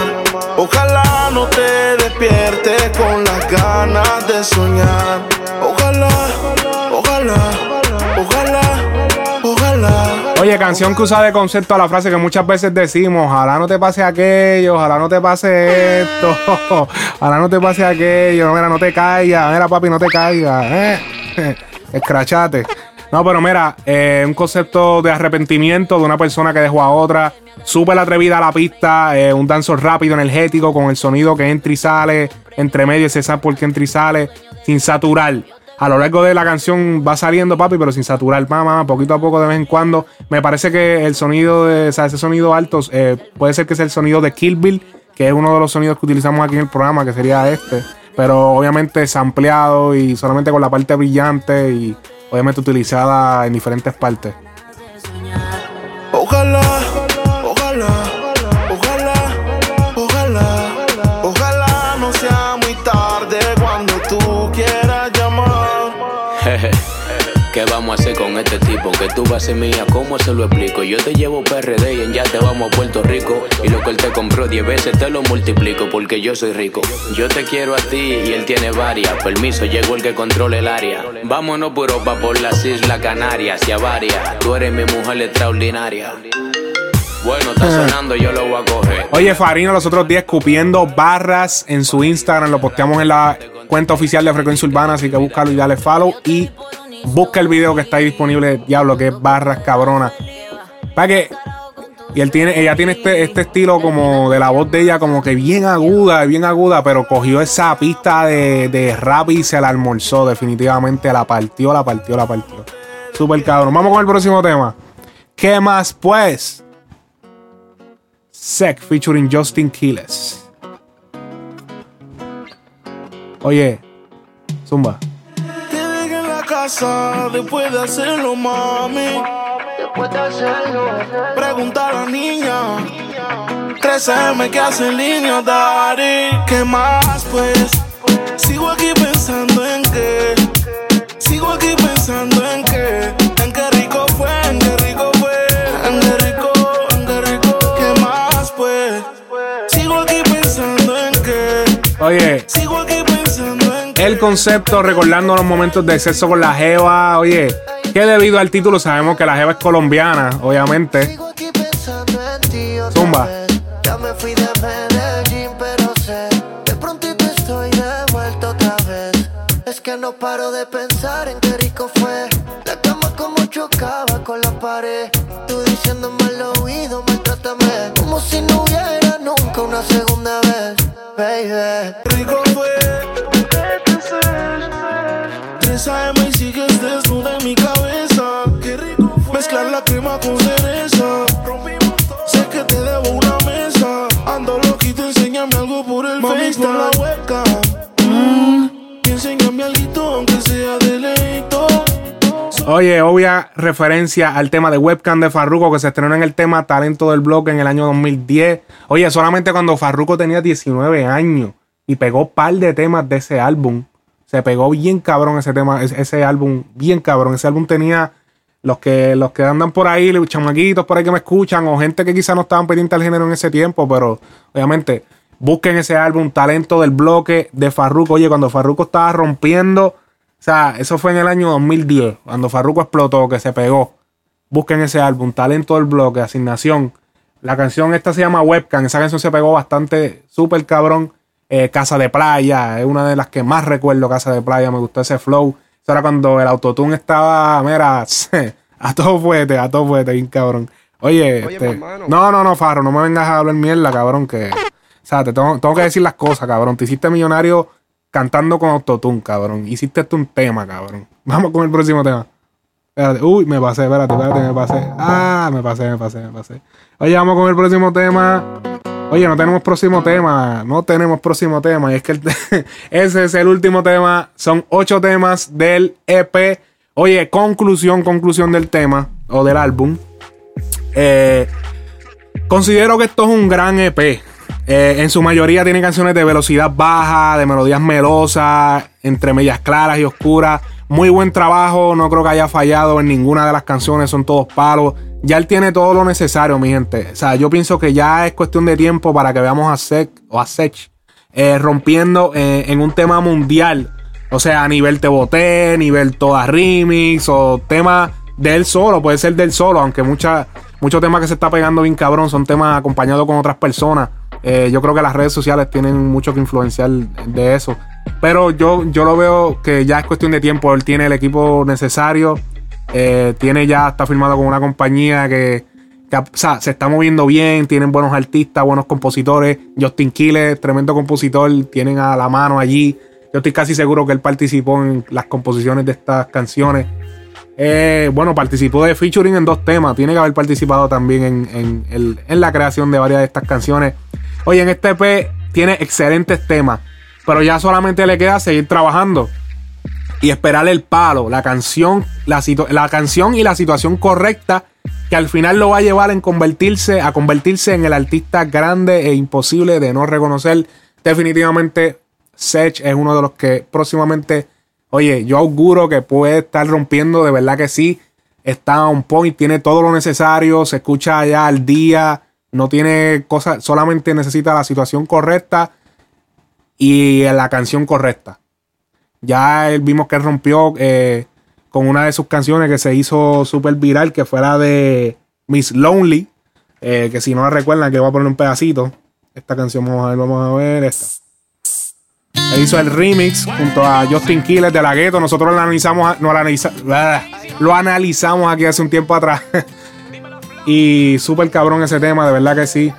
Ojalá no te despiertes con las ganas de soñar. Ojalá, ojalá, ojalá, ojalá. Oye, canción que usa de concepto a la frase que muchas veces decimos, ojalá no te pase aquello, ojalá no te pase esto, ojalá no te pase aquello, mira, no te caigas, mira papi, no te caigas, eh, escrachate. No, pero mira, eh, un concepto de arrepentimiento de una persona que dejó a otra, súper atrevida a la pista, eh, un danzo rápido, energético, con el sonido que entra y sale, entre medio se sabe por qué entra y sale, sin saturar a lo largo de la canción va saliendo, papi, pero sin saturar, mamá, poquito a poco, de vez en cuando. Me parece que el sonido de, o sea, ese sonido alto, eh, puede ser que sea el sonido de Kill Bill, que es uno de los sonidos que utilizamos aquí en el programa, que sería este. Pero obviamente sampleado y solamente con la parte brillante y obviamente utilizada en diferentes partes. Ojalá, con este tipo? Que tú vas a ser mía, ¿cómo se lo explico? Yo te llevo PRD y en ya te vamos a Puerto Rico. Y lo que él te compró 10 veces te lo multiplico porque yo soy rico. Yo te quiero a ti y él tiene varias. Permiso, llegó el que controla el área. Vámonos por Europa, por las Islas Canarias y a varias. Tú eres mi mujer extraordinaria. Bueno, está sonando, yo lo voy a coger. Oye, Farina los otros días escupiendo barras en su Instagram. Lo posteamos en la cuenta oficial de Frecuencia Urbana, así que búscalo y dale follow. Y busca el video que está ahí disponible, diablo, que es barras cabrona. Para que. Y él tiene, ella tiene este, este estilo como de la voz de ella, como que bien aguda, bien aguda, pero cogió esa pista de, de rap y se la almorzó, definitivamente. La partió, la partió, la partió. Super cabrón. Vamos con el próximo tema. ¿Qué más, pues? Sec featuring Justin Quiles. Oye, Zumba. Casa después de hacerlo, mami. Después de hacerlo, Pregunta a la niña. 13M que hace en línea, daddy. ¿Qué más, pues? Sigo aquí pensando en qué. Sigo aquí pensando en qué. En qué rico fue, en qué rico fue. En qué rico, en qué rico. ¿Qué más, pues? Sigo aquí pensando en qué. Oye, Sigo el concepto recordando los momentos de sexo con la Jeva. Oye, que debido al título sabemos que la Jeva es colombiana, obviamente. Zumba. que no paro de pensar en qué rico fue. La cama como chocaba con la pared. Tú diciéndome al oído, maltrátame. Como si no hubiera nunca una segunda vez, baby. Oye, obvia referencia al tema de webcam de Farruko que se estrenó en el tema Talento del Bloque en el año 2010. Oye, solamente cuando Farruko tenía 19 años y pegó par de temas de ese álbum. Se pegó bien cabrón ese tema, ese, álbum, bien cabrón. Ese álbum tenía los que, los que andan por ahí, los chamaquitos por ahí que me escuchan, o gente que quizás no estaban pendientes al género en ese tiempo, pero obviamente busquen ese álbum, Talento del Bloque de Farruko. Oye, cuando Farruko estaba rompiendo o sea, eso fue en el año 2010, cuando Farruko explotó, que se pegó. Busquen ese álbum, Talento del Bloque, Asignación. La canción esta se llama Webcam. Esa canción se pegó bastante, súper cabrón. Eh, Casa de Playa, es una de las que más recuerdo, Casa de Playa. Me gustó ese flow. Eso era cuando el autotune estaba, mira, a todo fuerte, a todo fuerte, bien cabrón. Oye, Oye, este, no, no, no, Farro, no me vengas a hablar mierda, cabrón, que... O sea, te tengo, tengo que decir las cosas, cabrón. Te hiciste millonario cantando con autotune, cabrón. Hiciste esto un tema, cabrón. Vamos con el próximo tema. Espérate. Uy, me pasé, espérate, espérate, me pasé. Ah, me pasé, me pasé, me pasé. Oye, vamos con el próximo tema. Oye, no tenemos próximo tema. No tenemos próximo tema. Y es que ese es el último tema. Son ocho temas del EP. Oye, conclusión, conclusión del tema o del álbum. Eh, considero que esto es un gran EP. Eh, en su mayoría tiene canciones de velocidad baja, de melodías melosas, entre medias claras y oscuras. Muy buen trabajo, no creo que haya fallado en ninguna de las canciones, son todos palos. Ya él tiene todo lo necesario, mi gente. O sea, yo pienso que ya es cuestión de tiempo para que veamos a Sech o a Sech eh, rompiendo eh, en un tema mundial. O sea, a nivel Te Boté, nivel Toda Remix o tema de él solo, puede ser del solo, aunque mucha, muchos temas que se está pegando bien cabrón son temas acompañados con otras personas. Eh, yo creo que las redes sociales tienen mucho que influenciar de eso. Pero yo, yo lo veo que ya es cuestión de tiempo. Él tiene el equipo necesario. eh, tiene ya, está firmado con una compañía que, o sea, se está moviendo bien. Tienen buenos artistas, buenos compositores. Justin Quiles, tremendo compositor. Tienen a la mano allí. Yo estoy casi seguro que él participó en las composiciones de estas canciones. Eh, bueno, participó de featuring en dos temas. Tiene que haber participado también en, en el- en la creación de varias de estas canciones. Oye, en este EP tiene excelentes temas. Pero ya solamente le queda seguir trabajando. Y esperar el palo, la canción, la, y la situación correcta. Que al final lo va a llevar en convertirse, a convertirse en el artista grande e imposible de no reconocer. Definitivamente, Sech es uno de los que próximamente Oye, yo auguro que puede estar rompiendo, de verdad que sí. Está on point, tiene todo lo necesario, se escucha allá al día, no tiene cosas, solamente necesita la situación correcta y la canción correcta. Ya vimos que él rompió eh, con una de sus canciones que se hizo súper viral, que fue la de Miss Lonely, eh, que si no la recuerdan, que voy a poner un pedacito. Esta canción, vamos a ver, vamos a ver esta. Él hizo el remix junto a Justin Quiles de la Ghetto. Nosotros lo analizamos, no, lo analizamos aquí hace un tiempo atrás. y súper cabrón ese tema, de verdad que sí.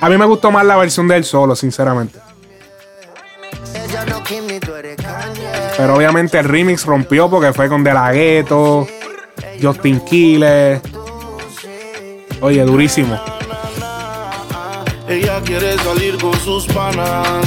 A mí me gustó más la versión de él solo, sinceramente. Pero obviamente el remix rompió porque fue con De La Justin Quiles. Oye, durísimo. Ella quiere salir con sus panas.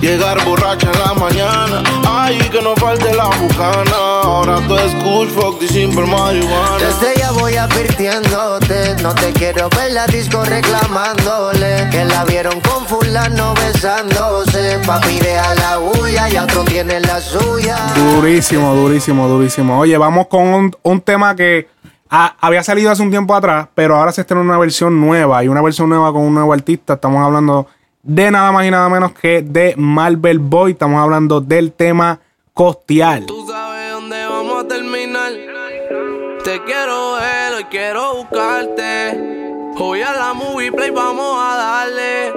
Llegar borracha en la mañana. Ay, que no falte la bucana. Ahora tú es Kush, fuck y simple marihuana. Desde ya voy advirtiéndote, no te quiero ver la disco reclamándole Que la vieron con fulano besándose Papi deja la huya y otro tiene la suya Durísimo, durísimo, durísimo. Oye, vamos con un, un tema que ah, había salido hace un tiempo atrás, pero ahora se estrena una versión nueva y una versión nueva con un nuevo artista. Estamos hablando de nada más y nada menos que de Marvel Boy. Estamos hablando del tema Costial. Tú sabes dónde vamos a terminar. Te quiero ver, hoy quiero buscarte. Hoy a la movie play vamos a darle.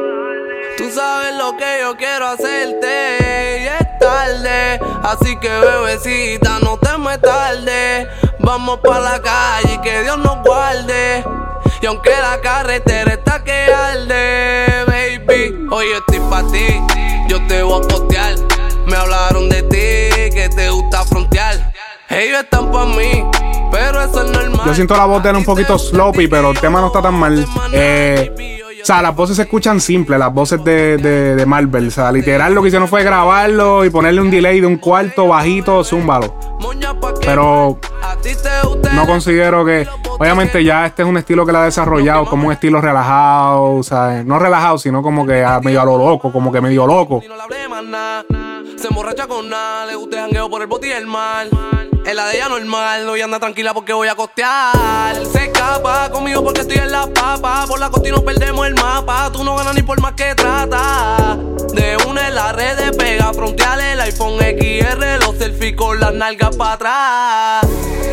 Tú sabes lo que yo quiero hacerte. Y es tarde, así que bebecita, no te me tarde. Vamos pa' la calle que Dios nos guarde. Y aunque la carretera está que arde, hoy estoy pa' ti. Yo te voy a postear. Me hablaron de ti, que te gusta frontear. Ellos están pa' mí, pero eso es normal. Yo siento la voz de él un poquito sloppy, pero el tema no está tan mal. Eh, o sea, las voces se escuchan simples, las voces de, de, de Marvel. O sea, literal lo que hicieron fue grabarlo y ponerle un delay de un cuarto bajito, zúmbalo. Pero no considero que. Obviamente, ya este es un estilo que la ha desarrollado como un estilo relajado, o sea, no relajado, sino como que medio a lo loco, como que medio loco. Se emborracha con nada, le gusta jangueo por el bote y el mal. En la de ella normal, hoy anda tranquila porque voy a costear. Se escapa conmigo porque estoy en la papa. Por la costa y no perdemos el mapa. Tú no ganas ni por más que trata. De una en la red de pega, fronteal el iPhone XR, los selfies con las nalgas para atrás.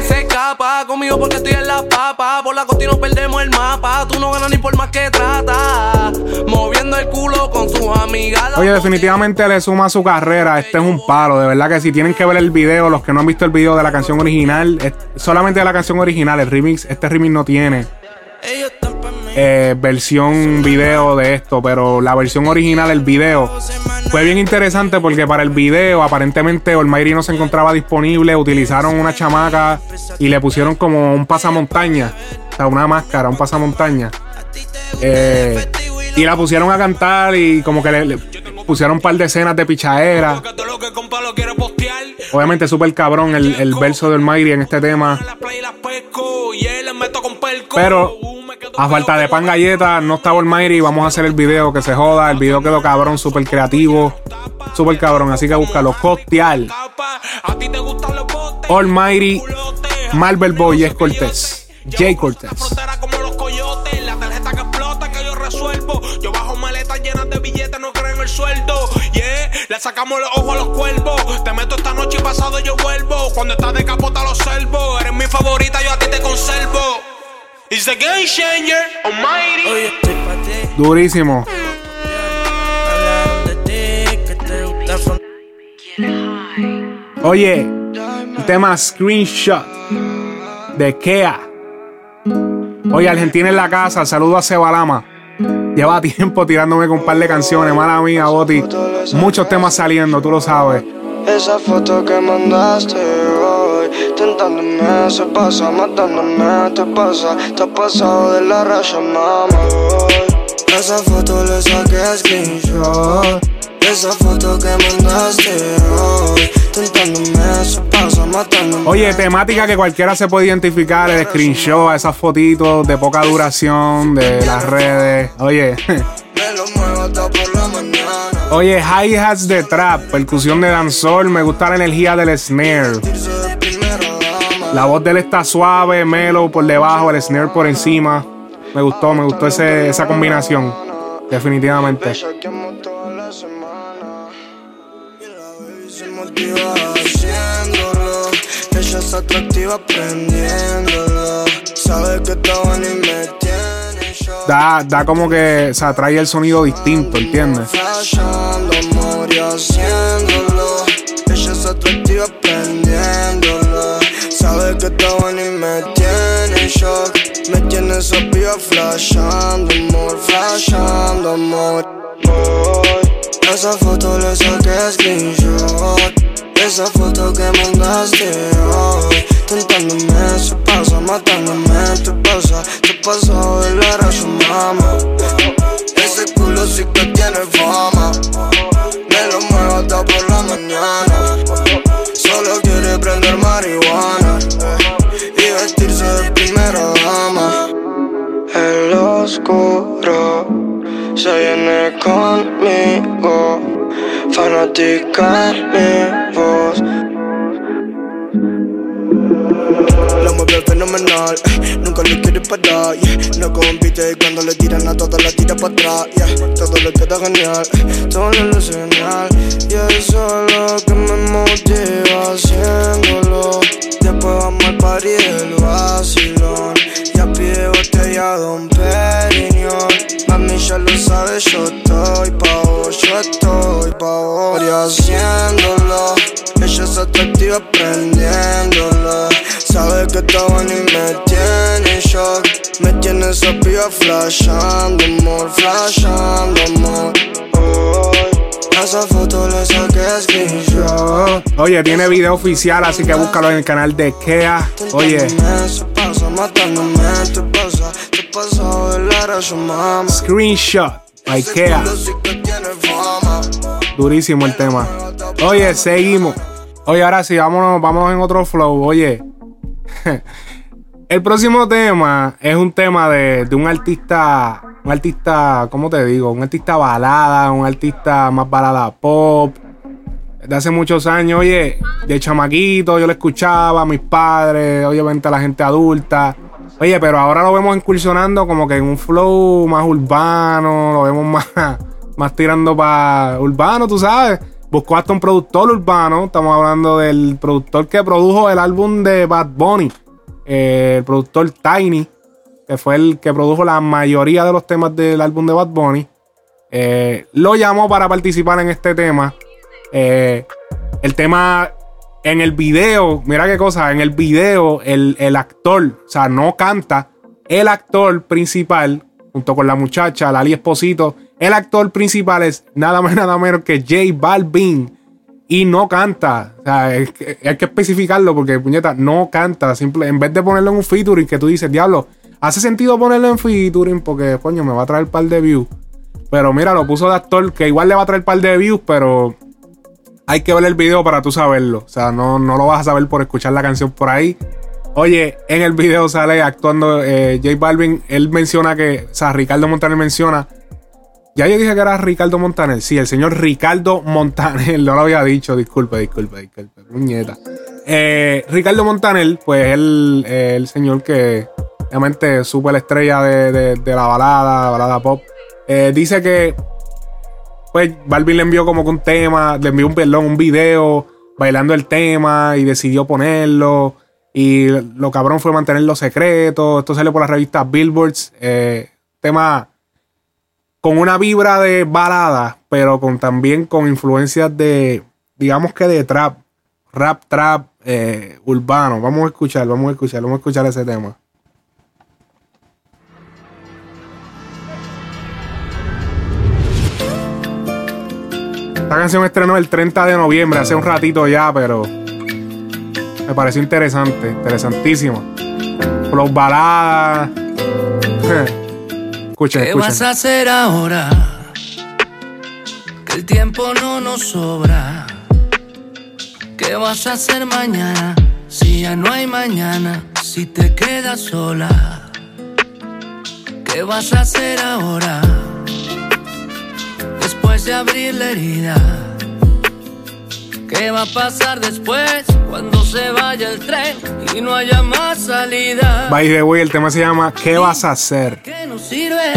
Se escapa conmigo porque estoy en la papa. Por la costa y no perdemos el mapa. Tú no ganas ni por más que trata. Moviendo el culo con sus amigas. Oye, definitivamente le suma su carrera. Este es un palo. De verdad que si tienen que ver el video, los que no han visto el video de la canción original, solamente de la canción original, el remix, este remix no tiene eh, versión video de esto, pero la versión original, el video, fue bien interesante porque para el video aparentemente Olmairi no se encontraba disponible, utilizaron una chamaca y le pusieron como un pasamontaña, o sea, una máscara, un pasamontaña. Eh, y la pusieron a cantar y como que le, pusieron un par de escenas de pichadera. Obviamente súper cabrón el, el, verso del Mayri en este tema. Pero a falta de pan galleta, no estaba el Mayri. Vamos a hacer el video que se joda. El video quedó cabrón, súper creativo. Súper cabrón. Así que búscalo. Costial. Almighty Marvel Boy es Cortés. Jay Cortés. Le sacamos los ojos a los cuervos. Te meto esta noche y pasado yo vuelvo. Cuando estás de capota los servos. Eres mi favorita, yo a ti te conservo. It's the game changer, almighty. Durísimo. Oye, tema screenshot de Kea. Oye, Argentina en la casa, saludo a Cebalama. Lleva tiempo tirándome con un par de canciones, mala mía, Boti. Muchos temas saliendo, tú lo sabes. Esa foto que mandaste hoy, tentándome, se pasa, matándome, te pasa, te ha pasado de la raya, mamá. Esa foto le saqué screenshot. Esa foto que mandaste hoy, Oye, temática que cualquiera se puede identificar, el screenshot, esas fotitos de poca duración de las redes. Oye. Oye, hi-hats de trap, percusión de danzol, me gusta la energía del snare. La voz de él está suave, melo por debajo, el snare por encima. Me gustó, me gustó ese, esa combinación. Definitivamente. Ella es atractiva aprendiéndolo. Sabe que está bueno y me tiene shock. Da, da como que, o sea, trae el sonido distinto, ¿entiendes? Flashando amor y haciéndolo. Ella es atractiva aprendiéndolo. Sabe que está bueno y me tiene shock. Me tiene esa piba flashando amor, flashando amor. Boy. Esa foto le saqué screenshot. Esa foto que mandaste hoy Tentándome, se pasa, matándome Te pasa, te pasa de la a su mamá Ese culo sí que tiene fama Me lo muevo hasta por la mañana. Solo quiere prender marihuana Y vestirse de primera dama. El oscuro se viene conmigo fanática mi voz. La mueve fenomenal, eh, nunca le quiere parar. Yeah. No compite cuando le tiran a todas la tira para atrás. Yeah. Todo le queda genial, eh, todo le luce genial. Y eso es lo que me motiva haciéndolo. Después vamos al party del vacilón. Botella Don Periñón. Mami ya lo sabes, yo estoy pa' vos, yo estoy pa' vos. Y haciéndolo, ella es atractiva aprendiéndolo. Sabe que está bueno y me tiene en shock. Me tiene esa piba flashando amor, flashando amor. Oh, esa foto le saqué screenshot. Oye, tiene video oficial, así que búscalo en el canal de Kea. Oye, screenshot by Kea. Durísimo el tema. Oye, seguimos. Oye, ahora sí, vámonos, vámonos en otro flow. Oye, El próximo tema es un tema de, de un artista, un artista, ¿cómo te digo? Un artista balada, un artista más balada pop. De hace muchos años, oye, de chamaquito yo lo escuchaba, mis padres, obviamente a la gente adulta. Oye, pero ahora lo vemos incursionando como que en un flow más urbano, lo vemos más, más tirando para urbano, tú sabes. Buscó hasta un productor urbano, estamos hablando del productor que produjo el álbum de Bad Bunny, eh, el productor Tiny, que fue el que produjo la mayoría de los temas del álbum de Bad Bunny. Eh, lo llamó para participar en este tema. Eh, el tema en el video, mira qué cosa, en el video el, el, actor, o sea, no canta, el actor principal, junto con la muchacha, Lali Esposito, el actor principal es nada más nada menos que J Balvin y no canta. O sea, hay que, especificarlo porque, puñeta, no canta. Simple, en vez de ponerlo en un featuring que tú dices, diablo, hace sentido ponerlo en featuring porque, coño, me va a traer un par de views. Pero mira, lo puso de actor que igual le va a traer un par de views, pero hay que ver el video para tú saberlo. O sea, no, no lo vas a saber por escuchar la canción por ahí. Oye, en el video sale actuando eh, J Balvin. Él menciona que, o sea, Ricardo Montaner menciona. Ya yo dije que era Ricardo Montaner. Sí, el señor Ricardo Montaner. No lo había dicho. Disculpe, disculpe, disculpe. Puñeta. Eh, Ricardo Montaner, pues el, el señor que, obviamente, supe la estrella de, de, de la balada, balada pop. Eh, dice que pues Balvin le envió como que un tema, le envió un perdón, un video bailando el tema y decidió ponerlo. Y lo cabrón fue mantenerlo secreto. Esto sale por la revista Billboards. Eh, tema con una vibra de balada, pero con también con influencias de, digamos que de trap, rap, trap eh, urbano. Vamos a escuchar, vamos a escuchar, vamos a escuchar ese tema. Esta canción estrenó el 30 de noviembre, hace un ratito ya, pero me pareció interesante, interesantísimo. Los baladas. escuchen, ¿Qué escuchen. vas a hacer ahora? Que el tiempo no nos sobra. ¿Qué vas a hacer mañana? Si ya no hay mañana, si te quedas sola. ¿Qué vas a hacer ahora? Después de abrir la herida. ¿Qué va a pasar después cuando se vaya el tren y no haya más salida? By the way, el tema se llama ¿Qué vas a hacer? ¿Qué nos sirve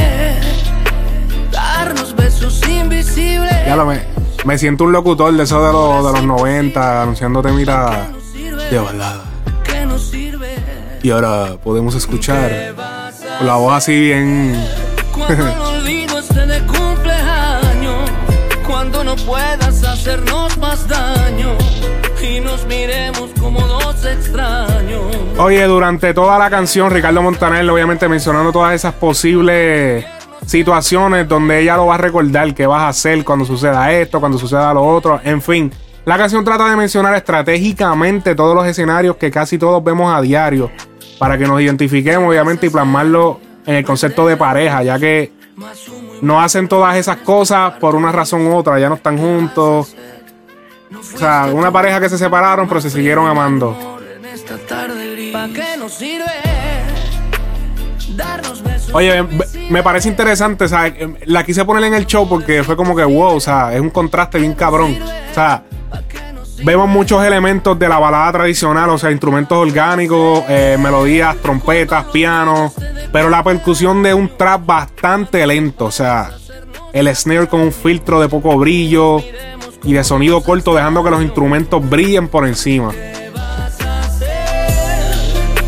darnos besos invisibles? Ya lo me, me siento un locutor de eso de, los de los 90, anunciándote mira de balada. ¿Qué nos sirve Y ahora podemos escuchar la voz así bien. puedas hacernos más daño y nos miremos como dos extraños. Oye, durante toda la canción, Ricardo Montaner, obviamente mencionando todas esas posibles situaciones donde ella lo va a recordar, qué vas a hacer cuando suceda esto, cuando suceda lo otro, en fin. La canción trata de mencionar estratégicamente todos los escenarios que casi todos vemos a diario, para que nos identifiquemos, obviamente, y plasmarlo en el concepto de pareja, ya que no hacen todas esas cosas por una razón u otra, ya no están juntos. O sea, una pareja que se separaron, pero se siguieron amando. Oye, me- parece interesante, o sea, eh, la quise poner en el show porque fue como que wow, o sea, es un contraste bien cabrón. O sea, vemos muchos elementos de la balada tradicional, o sea, instrumentos orgánicos, eh, melodías, trompetas, pianos, pero la percusión de un trap bastante lento, o sea, el snare con un filtro de poco brillo y de sonido corto, dejando que los instrumentos brillen por encima.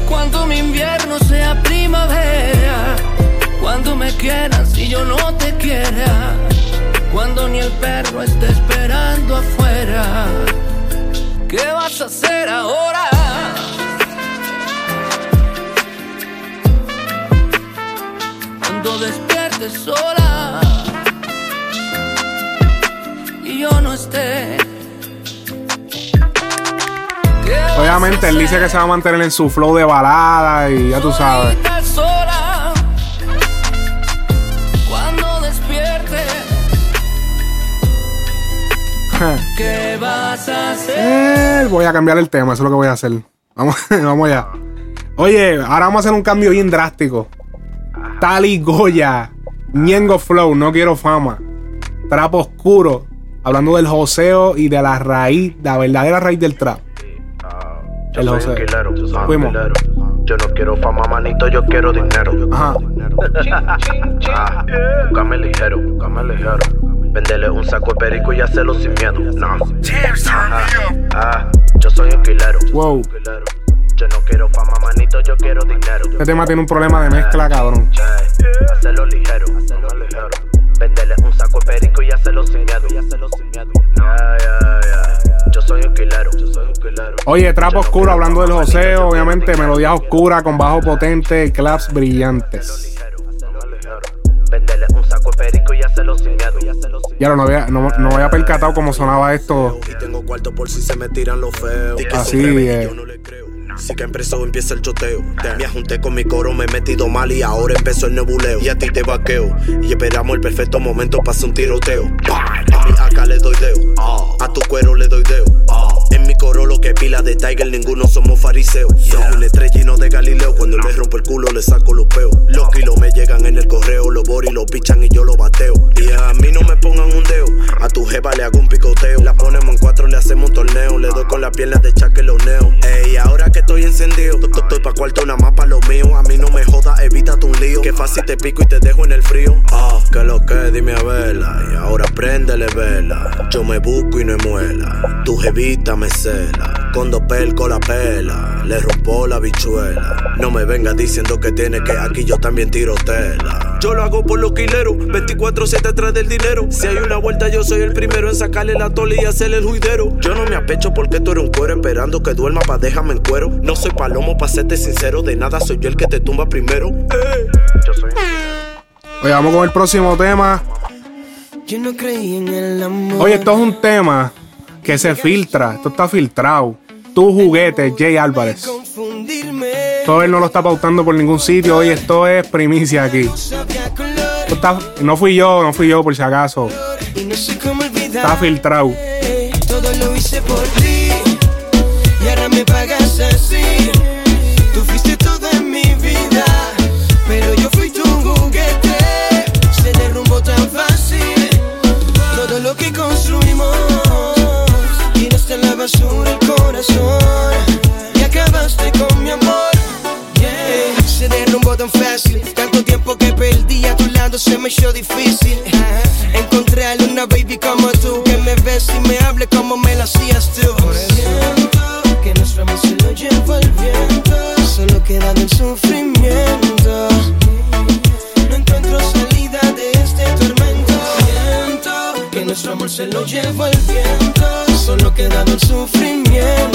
Cuando mi yo no te quiera, cuando ni el perro esté esperando vas a hacer ahora? Cuando despiertes sola y yo no esté. ¿qué vas a Obviamente él dice que se va a mantener en su flow de balada y ya tú sabes. ¿Qué vas a hacer? Eh, voy a cambiar el tema, eso es lo que voy a hacer. Vamos, vamos allá. Oye, ahora vamos a hacer un cambio bien drástico. Tali Goya, Ñengo Flow, no quiero fama. Trapo oscuro, hablando del joseo y de la raíz, la verdadera raíz del trap. Yo El joseo. Fuimos. Yo no quiero fama, manito, yo quiero dinero. Ajá. Ah, búscame ligero, búscame ligero. Vendele un saco de perico y hacerlo sin miedo. No. Ah, ah, yo soy un quilero. Wow. Yo no quiero fama, manito, yo quiero dinero. Este tema tiene un problema de mezcla, cabrón. Hacerlo ligero, hacerlo ligero. Vendele un saco de perico y hacerlo sin miedo. Y hacerlo sin miedo. Yo soy un quilero, yo soy un quilero. Oye, trapo oscuro, hablando del joseo, obviamente, melodías oscuras con bajo potente y claps brillantes. Vendele un saco de perico y hacerlo sin miedo. Y lo no había, no, no había percatado cómo sonaba esto. Tengo cuarto por si se me tiran los feos. Así, eh. yo no le creo. Que empezó, empieza el choteo. Te me junté con mi coro, me he metido mal y ahora empezó el nebuleo. Y a ti te vaqueo. Y esperamos el perfecto momento para hacer un tiroteo. A mi acá le doy deo. A tu cuero le doy deo. En mi coro lo que pila de Tiger, ninguno somos fariseos. Soy un estrella lleno de Galileo. Cuando le rompo el culo, le saco los peos. Los kilos me llegan en el correo. Los boris lo pichan y yo lo bateo. Y a mí no me pongan un deo. A tu jeva le hago un picoteo. La ponemos en cuatro, le hacemos un torneo. Le doy con las piernas de chaque los neo. Ey, ahora que estoy encendido, to- to- estoy pa' cuarto una más pa' lo mío. A mí no me joda, evítate un lío. Que fácil te pico y te dejo en el frío. Ah, que lo que, dime a verla. Y ahora préndele vela. Yo me busco y no me muela. Tu jevita me cela. Con dos pelco la pela. Le rompo la bichuela. No me vengas diciendo que tiene que aquí yo también tiro tela. Yo lo hago por los quileros. 24-7 atrás del dinero. Si hay una vuelta, yo soy el primero en sacarle la tole y hacerle el juidero. Yo no me apecho porque tú eres un cuero esperando que duerma pa' déjame en cuero. No soy palomo pa' serte sincero. De nada soy yo el que te tumba primero. Eh. Yo soy Oye, vamos con el próximo tema. Yo no creí en el amor. Oye, esto es un tema que se filtra. Esto está filtrado. Tu juguete, Jay Álvarez. Todo él no lo está pautando por ningún sitio. Oye, esto es primicia aquí. Está- no fui yo, no fui yo por si acaso. Está filtrado. Todo lo hice por ti. Y ahora me pagas así. Corazón. Y acabaste con mi amor. Se derrumbó tan fácil. Tanto tiempo que perdí a tu lado se me hizo difícil. Encontrar una baby como tú que me ves y me hable como me lo hacías tú. Siento que nuestro amor se lo lleva el viento. Solo queda del sufrimiento. No encuentro salida de este tormento. Siento que nuestro amor se lo lleva el viento. Solo queda del sufrimiento.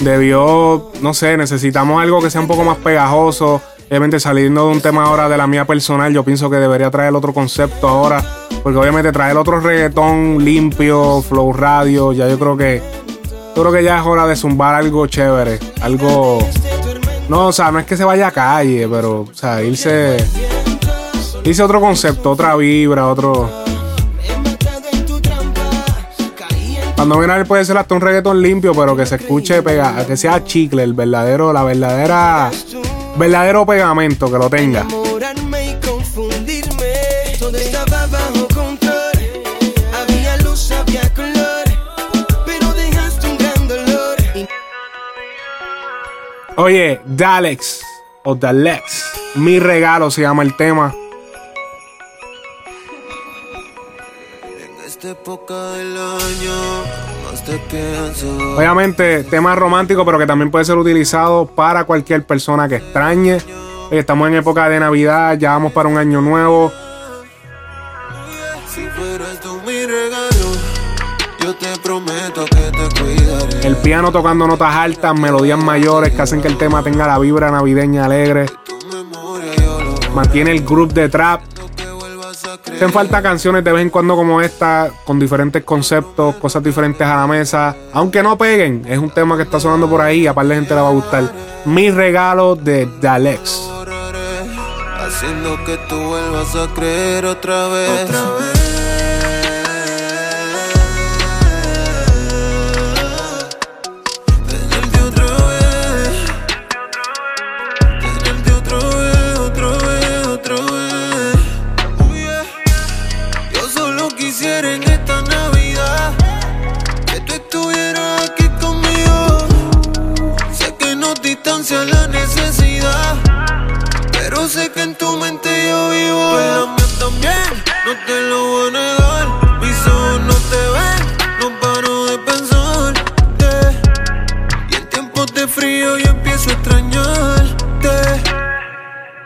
debió, no sé, necesitamos algo que sea un poco más pegajoso. Obviamente saliendo de un tema ahora de la mía personal, yo pienso que debería traer otro concepto ahora. Porque obviamente traer otro reggaetón limpio, flow radio, ya yo creo que. Yo creo que ya es hora de zumbar algo chévere. Algo. No, o sea, no es que se vaya a calle, pero, o sea, irse. Irse otro concepto, otra vibra, otro. Cuando viene a ver puede ser hasta un reggaetón limpio, pero que se escuche pega, que sea chicle, el verdadero, la verdadera, verdadero pegamento, que lo tenga. Oye, Dalex o Dalex, mi regalo se llama el tema. Obviamente, tema romántico, pero que también puede ser utilizado para cualquier persona que extrañe. Estamos en época de Navidad, ya vamos para un año nuevo. El piano tocando notas altas, melodías mayores que hacen que el tema tenga la vibra navideña alegre. Mantiene el groove de trap. Hacen falta canciones de vez en cuando como esta, con diferentes conceptos, cosas diferentes a la mesa. Aunque no peguen, es un tema que está sonando por ahí y a par de gente le va a gustar. Mi regalo de Dalex. Haciendo que tú vuelvas a creer. Otra vez. Extrañarte.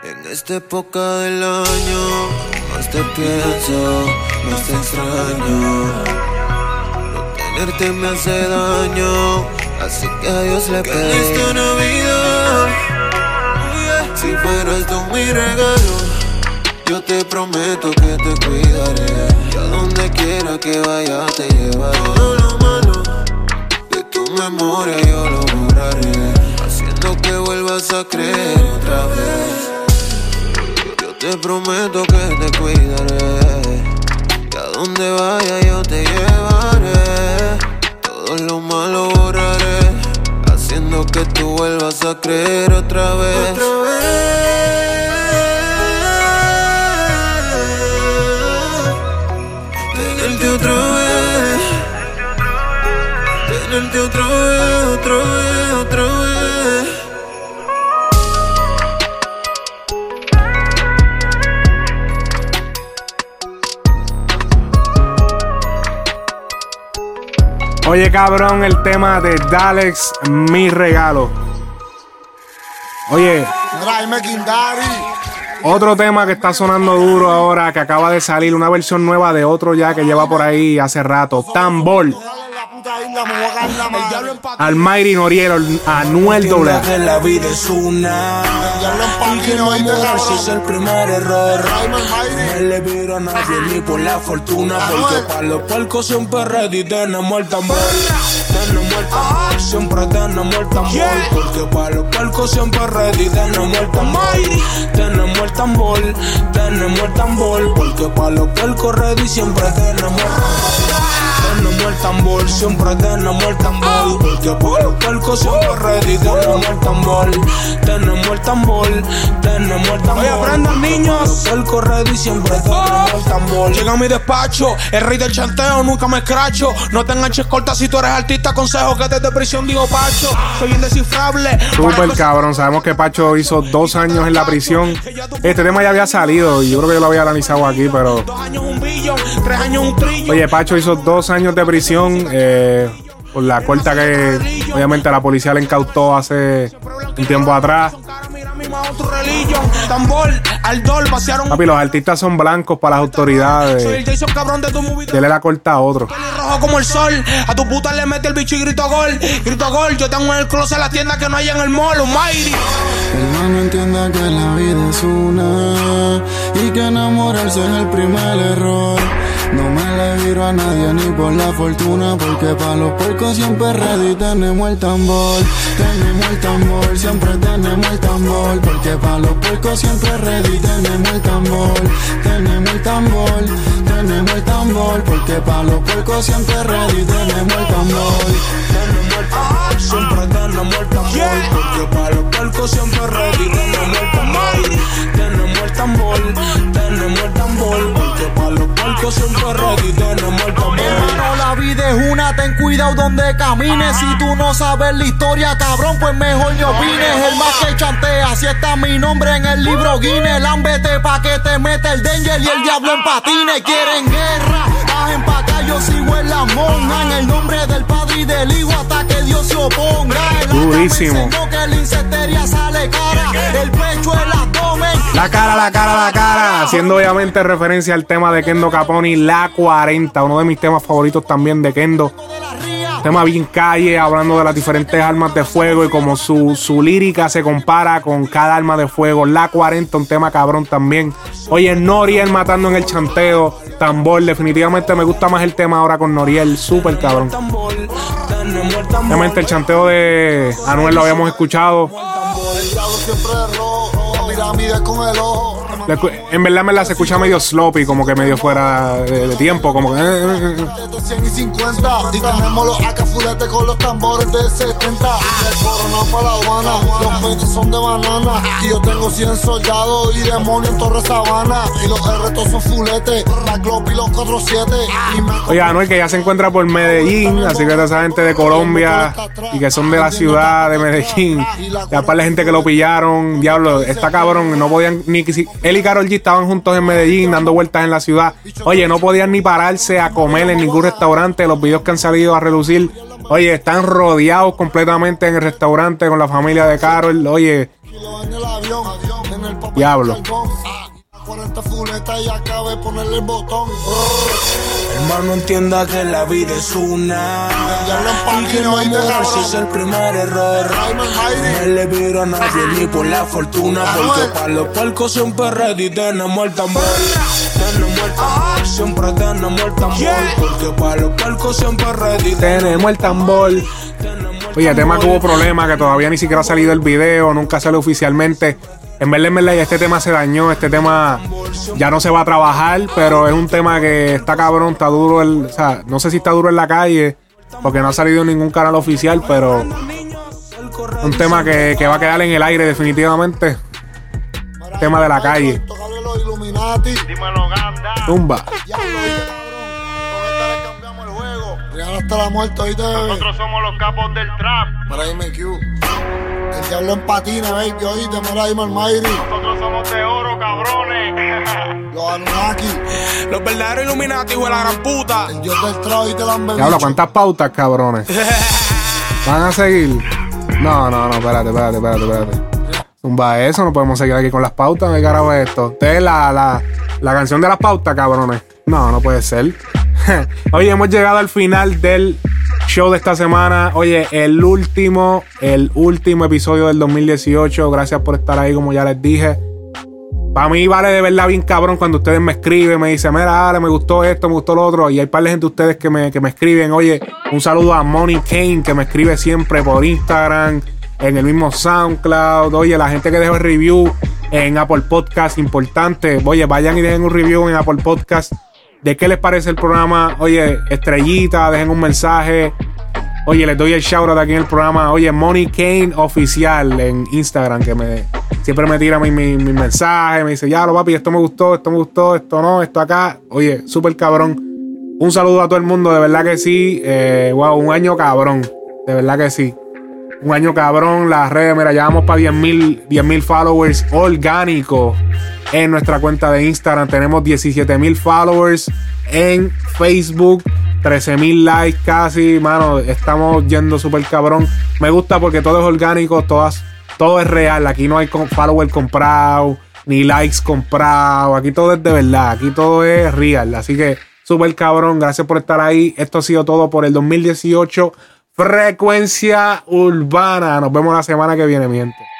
En esta época del año, más te pienso, más te extraño. No tenerte me hace daño, así que a Dios le pido. esta Navidad. Si fueras tú mi regalo, yo te prometo que te cuidaré. Y a donde quiera que vaya te llevaré. Todo lo malo de tu memoria yo lo borraré. Que vuelvas a creer otra vez. Yo te prometo que te cuidaré. Y a donde vaya yo te llevaré. Todo lo malo borraré. Haciendo que tú vuelvas a creer otra vez. Otra vez. Tenerte otra vez. Tenerte otra vez, otra vez, otra vez. Oye, cabrón, el tema de Dalex, mi regalo. Oye, otro tema que está sonando duro ahora, que acaba de salir, una versión nueva de otro ya que lleva por ahí hace rato. Tambor. Almighty Noriel, Anuel Doble. que la vida es una. Y que no morirse es el primer error. No le viro a nadie ni por la fortuna, porque para los puercos siempre ready tenemos el tambor. Tenemos el tambor, siempre tenemos el tambor, porque para los puercos siempre ready tenemos el tambor. Tenemos el tambor, tenemos el tambor, porque para los puercos ready siempre tenemos el tambor. Tenemos el tambor, siempre tenemos el tambor. Porque para los puercos siempre ready tenemos el tambor. Tenemos el tambor, tenemos el tambor. Oye, aprendan, niños. Puercos ready siempre tenemos el tambor. Llega a mi despacho, el rey del chanteo, nunca me escracho. No te enganches corta si tú eres artista, consejo que desde prisión digo Pacho. Soy indescifrable. Super cabrón, sabemos que Pacho hizo dos años en la prisión. Este tema ya había salido y yo creo que yo lo había analizado aquí, pero. Dos años un billón, tres años un trillón. Oye, Pacho hizo dos años de prisión eh, por la corta que obviamente la policía le incautó hace un tiempo atrás. Papi, los artistas son blancos para las autoridades. Dele la corta a otro. como el sol. A tu puta le mete el bicho y grito gol. Grito gol. Yo tengo en el closet la tienda que no hay en el mall. Almighty. Hermano, entienda que la vida es una y que enamorarse es el primer error. Le viro a nadie ni por la fortuna, porque pa' los puercos siempre ready tenemos el tambor. Tenemos el tambor, siempre tenemos el tambor, porque pa' los puercos siempre ready tenemos el tambor. Tenemos el tambor, tenemos el tambor, porque pa' los puercos siempre ready tenemos el tambor. Tambor, siempre tenemos el tambor. Porque para los puercos siempre ready tenemos el tambor. Tenemos el tambor, tenemos el tambor. Porque para los puercos siempre ready tenemos el tambor. Hermano, la vida es una, ten cuidado donde camines. Si tú no sabes la historia, cabrón, pues mejor ni opines. El más que chantea, si está mi nombre en el libro Guinness. Lámbete pa' que te meta el danger y el diablo en patines. Quieren guerra, bajen pa' acá, yo sigo en la monja. En el nombre del Padre y del Hijo hasta que Dios se oponga. Durísimo. que la sale cara. El pecho, el abdomen. La cara, la cara, la cara. Haciendo obviamente referencia al tema de Kendo Caponi, La 40. Uno de mis temas favoritos también de Kendo. Tema bien calle, hablando de las diferentes armas de fuego y como su, su lírica se compara con cada arma de fuego. La 40, un tema cabrón también. Oye, Noriel matando en el chanteo, tambor. Definitivamente me gusta más el tema ahora con Noriel, súper cabrón. Obviamente el chanteo de Anuel lo habíamos escuchado. En verdad, me la se escucha medio sloppy, como que medio fuera de, tiempo, como que. eh, eh, eh. de 100 y 50 Y tenemos los AK fulete con los tambores de 70 El corona para la Habana Los pechos son de banana Y yo tengo 100 soldados y demonios en Torre Sabana Y los R todos son fulete La Glock y los 47 Y me Oye, Anuel que ya se encuentra por Medellín, así que esa gente de Colombia y que son de la ciudad de Medellín, ya para la gente que lo pillaron, diablo, está cabrón, no podían ni que él y Karol G estaban juntos en Medellín dando vueltas en la ciudad. Oye, no podían ni pararse a comer en ningún restaurante, los videos que han salido a relucir. Oye, están rodeados completamente en el restaurante con la familia de Carol. Oye, Diablo. Del carbón. 40 fuletas y acabé de ponerle el botón Hermano, entienda que la vida es una. Y que no mojarse es el primer error. No le viro a nadie ni por la fortuna. Porque para los palcos siempre ready tenemos el tambor. Tenemos el tambor, siempre tenemos el tambor. Porque para los palcos siempre ready tenemos el tambor. Oye, tema que hubo problema, que todavía ni siquiera ha salido el video, nunca sale oficialmente. En verdad, en verdad, este tema se dañó, este tema ya no se va a trabajar, pero es un tema que está cabrón, está duro, el, o sea, no sé si está duro en la calle, porque no ha salido en ningún canal oficial, pero un tema que, que va a quedar en el aire definitivamente. Tema de la calle. Tumba. Hasta la muerte. Nosotros somos los capos del trap. El diablo en patina, baby, oíste, mira, dime Almighty. Nosotros somos de oro, cabrones. Los Anunnaki. Los verdaderos Illuminati, hijo de la gran puta. El dios del trap, oíste, la han Diablo, ¿cuántas pautas, cabrones? ¿Van a seguir? No, no, no, espérate, espérate, espérate, espérate. Tumba eso, no podemos seguir aquí con las pautas. ¿Qué carajo es esto? Esta es la, la, la canción de las pautas, cabrones. No, no puede ser. Oye, hemos llegado al final del show de esta semana. Oye, el último, el último episodio del 2018. Gracias por estar ahí, como ya les dije. Para mí vale de verdad bien cabrón cuando ustedes me escriben, me dicen, mira, Ale, me gustó esto, me gustó lo otro. Y hay par de gente de ustedes que me, que me escriben. Oye, un saludo a Money Kane, que me escribe siempre por Instagram, en el mismo SoundCloud. Oye, la gente que dejó el review en Apple Podcast, importante. Oye, vayan y dejen un review en Apple Podcast. ¿De qué les parece el programa? Oye, estrellita, dejen un mensaje. Oye, les doy el shout out aquí en el programa. Oye, Money Kane Oficial en Instagram, que me siempre me tira mi, mi, mi mensaje. Me dice, ya lo papi, esto me gustó, esto me gustó, esto no, esto acá. Oye, súper cabrón. Un saludo a todo el mundo, de verdad que sí. Eh, wow, un año cabrón. De verdad que sí. Un año cabrón. Las redes, mira, ya vamos para 10 mil followers orgánicos en nuestra cuenta de Instagram. Tenemos 17 mil followers en Facebook. 13 mil likes casi, mano. Estamos yendo súper cabrón. Me gusta porque todo es orgánico, todas, todo es real. Aquí no hay follower comprado, ni likes comprados. Aquí todo es de verdad. Aquí todo es real. Así que súper cabrón. Gracias por estar ahí. Esto ha sido todo por el 2018. Frecuencia urbana. Nos vemos la semana que viene, mi gente.